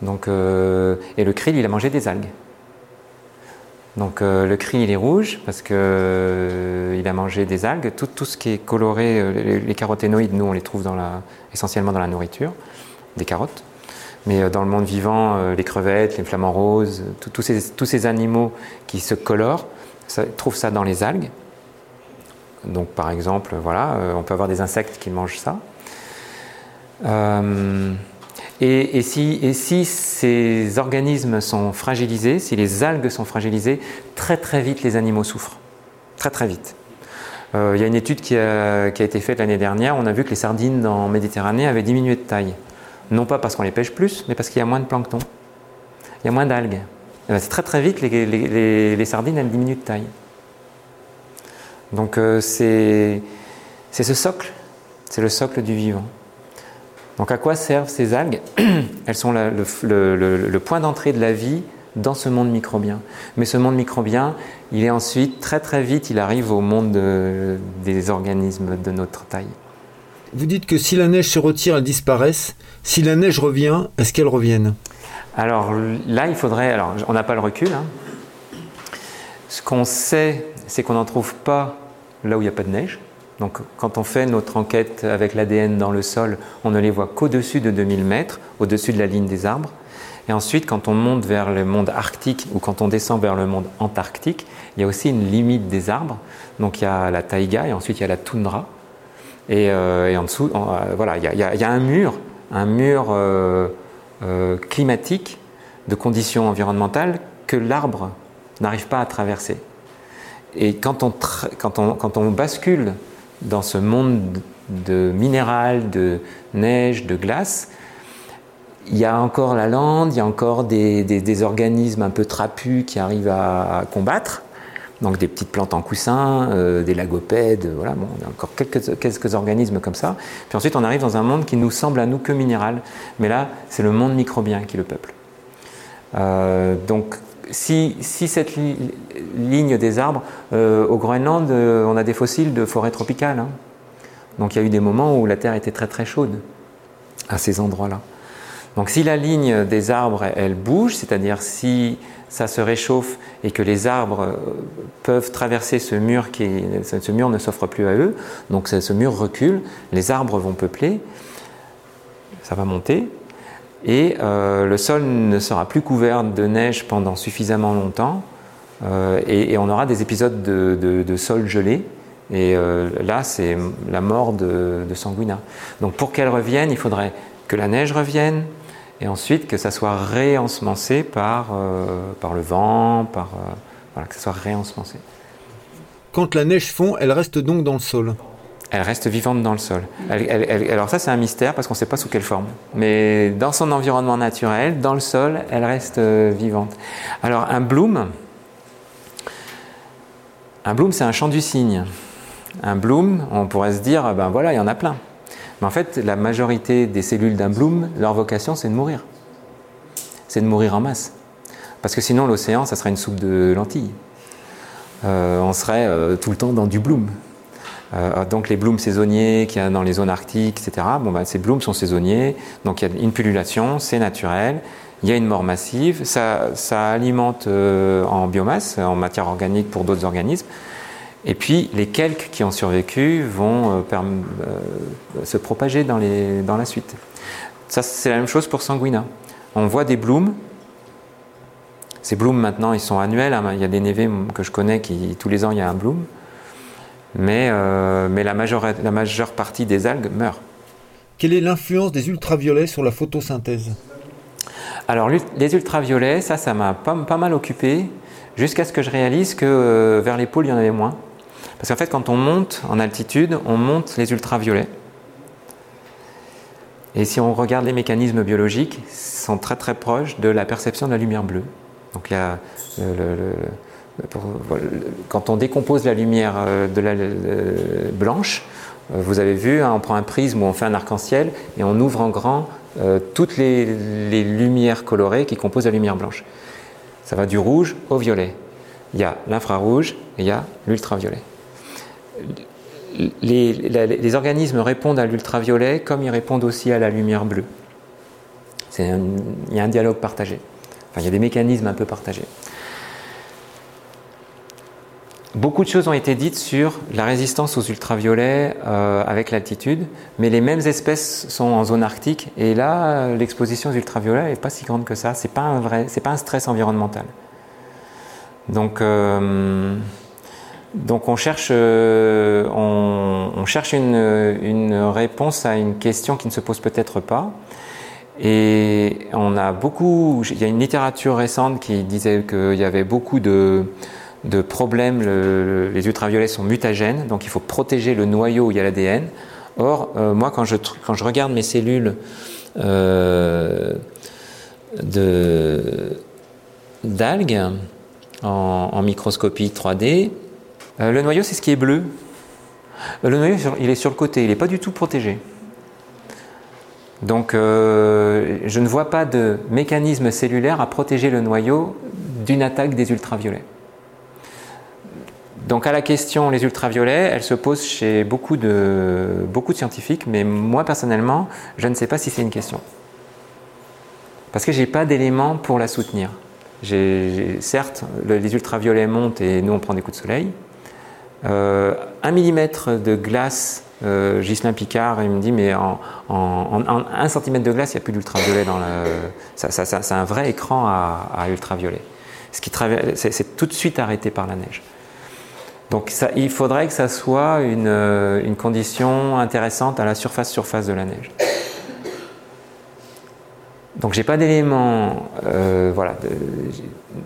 Donc, et le krill, il a mangé des algues. Donc euh, le cri il est rouge parce qu'il euh, a mangé des algues. Tout, ce qui est coloré, euh, les, caroténoïdes, nous on les trouve essentiellement dans la nourriture, des carottes. Mais dans le monde vivant, les crevettes, les flamants roses, tous ces, animaux qui se colorent, trouvent ça dans les algues. Donc par exemple, voilà, on peut avoir des insectes qui mangent ça. Et, si, ces organismes sont fragilisés, si les algues sont fragilisées, très très vite les animaux souffrent. Très très vite. Euh, il y a une étude qui a, été faite l'année dernière, on a vu que les sardines en Méditerranée avaient diminué de taille. Non pas parce qu'on les pêche plus, mais parce qu'il y a moins de plancton. Il y a moins d'algues. Ben, c'est très très vite, les, sardines, elles diminuent de taille. Donc euh, c'est ce socle, c'est le socle du vivant. Donc à quoi servent ces algues Elles sont le, point d'entrée de la vie dans ce monde microbien. Mais ce monde microbien, il est ensuite, très très vite, il arrive au monde des organismes de notre taille. Vous dites que si la neige se retire, elle disparaissent. Si la neige revient, est-ce qu'elle revienne Alors là, il faudrait. Alors, on n'a pas le recul. Hein. Ce qu'on sait, c'est qu'on n'en trouve pas là où il n'y a pas de neige. Donc, quand on fait notre enquête avec l'ADN dans le sol, on ne les voit qu'au-dessus de 2000 mètres, au-dessus de la ligne des arbres. Et ensuite, quand on monte vers le monde arctique ou quand on descend vers le monde antarctique, il y a aussi une limite des arbres. Donc, il y a la taïga et ensuite il y a la toundra. Et, euh, en dessous, euh, voilà, il y, a, un mur, un mur euh, climatique de conditions environnementales que l'arbre n'arrive pas à traverser. Et quand on, quand on, quand on bascule dans ce monde de minéral, de neige, de glace, il y a encore la lande, il y a encore des, des, organismes un peu trapus qui arrivent à combattre donc des petites plantes en coussin, euh, des lagopèdes, voilà, bon, on a encore quelques, quelques, organismes comme ça. Puis ensuite, on arrive dans un monde qui nous semble à nous que minéral, mais là, c'est le monde microbien qui le peuple. Euh, donc, si, cette ligne des arbres, euh, au Groenland, on a des fossiles de forêt tropicale. Hein. Donc, il y a eu des moments où la Terre était très très chaude à ces endroits-là. Donc, si la ligne des arbres, elle bouge, c'est-à-dire si ça se réchauffe et que les arbres euh, peuvent traverser ce mur qui ce mur ne s'offre plus à eux, donc ce mur recule, les arbres vont peupler, ça va monter et euh, le sol ne sera plus couvert de neige pendant suffisamment longtemps euh, et, on aura des épisodes de, sol gelé et là c'est la mort de, Sanguina. Donc pour qu'elle revienne, il faudrait que la neige revienne, et ensuite que ça soit réensemencé par, euh, par le vent, par, euh, que ça soit réensemencé. Quand la neige fond, elle reste donc dans le sol elle reste vivante dans le sol. alors ça c'est un mystère parce qu'on ne sait pas sous quelle forme. Mais dans son environnement naturel, dans le sol, elle reste euh, vivante. Alors un bloom, un bloom c'est un chant du cygne. Un bloom, on pourrait se dire, ben voilà, il y en a plein. Mais en fait, la majorité des cellules d'un bloom, leur vocation, c'est de mourir. C'est de mourir en masse. Parce que sinon, l'océan, ça serait une soupe de lentilles. Euh, on serait euh, tout le temps dans du bloom. Euh, donc les blooms saisonniers qu'il y a dans les zones arctiques, etc., bon, bah, ces blooms sont saisonniers, donc il y a une pullulation, c'est naturel, il y a une mort massive, ça, alimente en biomasse, en matière organique pour d'autres organismes, et puis les quelques qui ont survécu vont euh, euh, se propager dans, la suite. Ça, c'est la même chose pour Sanguina. On voit des blooms. Ces blooms maintenant, ils sont annuels. Il y a des névés que je connais qui tous les ans il y a un bloom. Mais, euh, mais la, majeure, la majeure partie des algues meurent. Quelle est l'influence des ultraviolets sur la photosynthèse? Alors les ultraviolets, ça, ça m'a pas, pas mal occupé jusqu'à ce que je réalise que vers les pôles, il y en avait moins. Parce qu'en fait, quand on monte en altitude, on monte les ultraviolets. Et si on regarde les mécanismes biologiques, ils sont très très proches de la perception de la lumière bleue. Donc il y a quand on décompose la lumière euh, la blanche, euh, vous avez vu, hein, on prend un prisme ou on fait un arc-en-ciel et on ouvre en grand euh, toutes les, les, lumières colorées qui composent la lumière blanche. Ça va du rouge au violet. Il y a l'infrarouge et il y a l'ultraviolet les, organismes répondent à l'ultraviolet comme ils répondent aussi à la lumière bleue. il y a un dialogue partagé. Enfin, il y a des mécanismes un peu partagés. Beaucoup de choses ont été dites sur la résistance aux ultraviolets euh, avec l'altitude, mais les mêmes espèces sont en zone arctique et là, l'exposition aux ultraviolets n'est pas si grande que ça. C'est pas pas un stress environnemental. Donc euh, on cherche, euh, on, cherche une, réponse à une question qui ne se pose peut-être pas. Et on a beaucoup, il y a une littérature récente qui disait qu'il y avait beaucoup de, problèmes. les ultraviolets sont mutagènes, donc il faut protéger le noyau où il y a l'ADN. Or, euh, moi, quand je, regarde mes cellules euh, d'algues en, microscopie 3D, euh, le noyau, c'est ce qui est bleu. Le noyau, il est sur le côté, il n'est pas du tout protégé. Donc je ne vois pas de mécanisme cellulaire à protéger le noyau d'une attaque des ultraviolets. Donc à la question les ultraviolets, elle se pose chez beaucoup de, beaucoup de scientifiques, mais moi personnellement, je ne sais pas si c'est une question. Parce que je n'ai pas d'éléments pour la soutenir. certes, les ultraviolets montent et nous on prend des coups de soleil. Euh, un millimètre de glace, euh, Picard, il me dit, mais en, un centimètre de glace, il n'y a plus d'ultraviolet dans le. c'est un vrai écran à, à ultraviolet. Ce qui c'est tout de suite arrêté par la neige. Donc il faudrait que ça soit euh, une, condition intéressante à la surface-surface de la neige. Donc j'ai pas d'éléments, euh, voilà,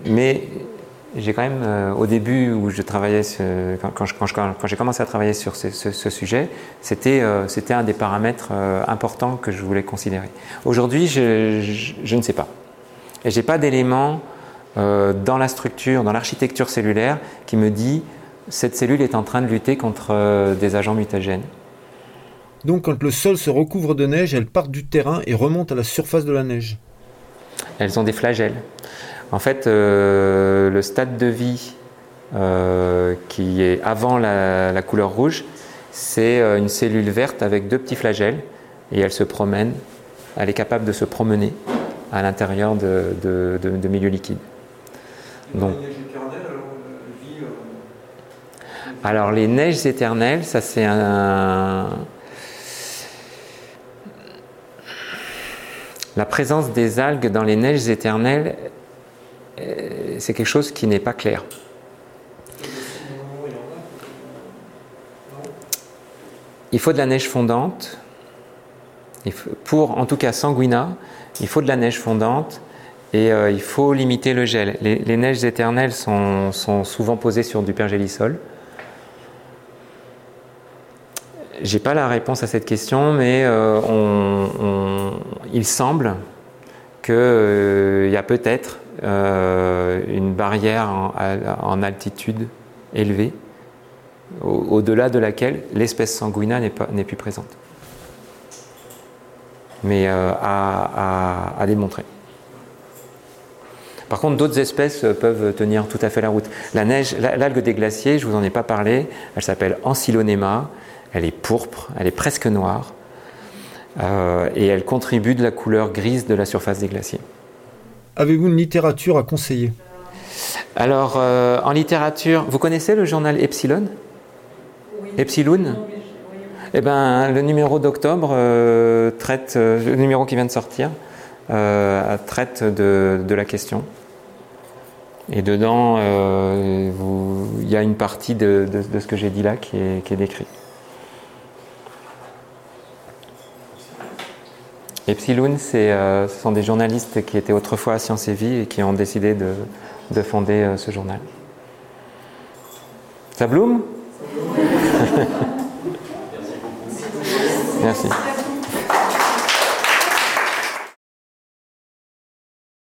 mais j'ai quand même, euh, au début où je travaillais, quand, j'ai commencé à travailler sur ce, sujet, c'était un des paramètres importants que je voulais considérer. Aujourd'hui, je, ne sais pas. Et j'ai pas d'éléments dans la structure, dans l'architecture cellulaire qui me dit cette cellule est en train de lutter contre euh, des agents mutagènes. Donc quand le sol se recouvre de neige, elles partent du terrain et remontent à la surface de la neige. Elles ont des flagelles. En fait, euh, le stade de vie euh, qui est avant la, couleur rouge, c'est une cellule verte avec deux petits flagelles et elle se promène, elle est capable de se promener à l'intérieur de, de milieux liquides. Donc, alors les neiges éternelles, ça c'est un... La présence des algues dans les neiges éternelles, euh, c'est quelque chose qui n'est pas clair. Il faut de la neige fondante. Pour, en tout cas, Sanguina, il faut de la neige fondante et euh, il faut limiter le gel. Les, neiges éternelles sont, sont, souvent posées sur du pergélisol. J'ai pas la réponse à cette question, mais euh, il semble qu'il euh, y a peut-être euh, une barrière en, altitude élevée, au-delà de laquelle l'espèce sanguina n'est plus présente. Mais à, démontrer. Par contre, d'autres espèces peuvent tenir tout à fait la route. La neige, l'algue des glaciers, je vous en ai pas parlé, elle s'appelle Ancylonema elle est pourpre, elle est presque noire, euh, et elle contribue de la couleur grise de la surface des glaciers. Avez-vous une littérature à conseiller? Alors, euh, en littérature, vous connaissez le journal Epsilon? Oui. Epsilon? Eh ben, le numéro d'octobre euh, traite, le numéro qui vient de sortir, traite de, la question. Et dedans, il y a une partie de, ce que j'ai dit là qui est, qui est décrite. Epsilon, euh, ce sont des journalistes qui étaient autrefois à Sciences et Vie et qui ont décidé de, fonder euh, ce journal. Ça bloom? Merci.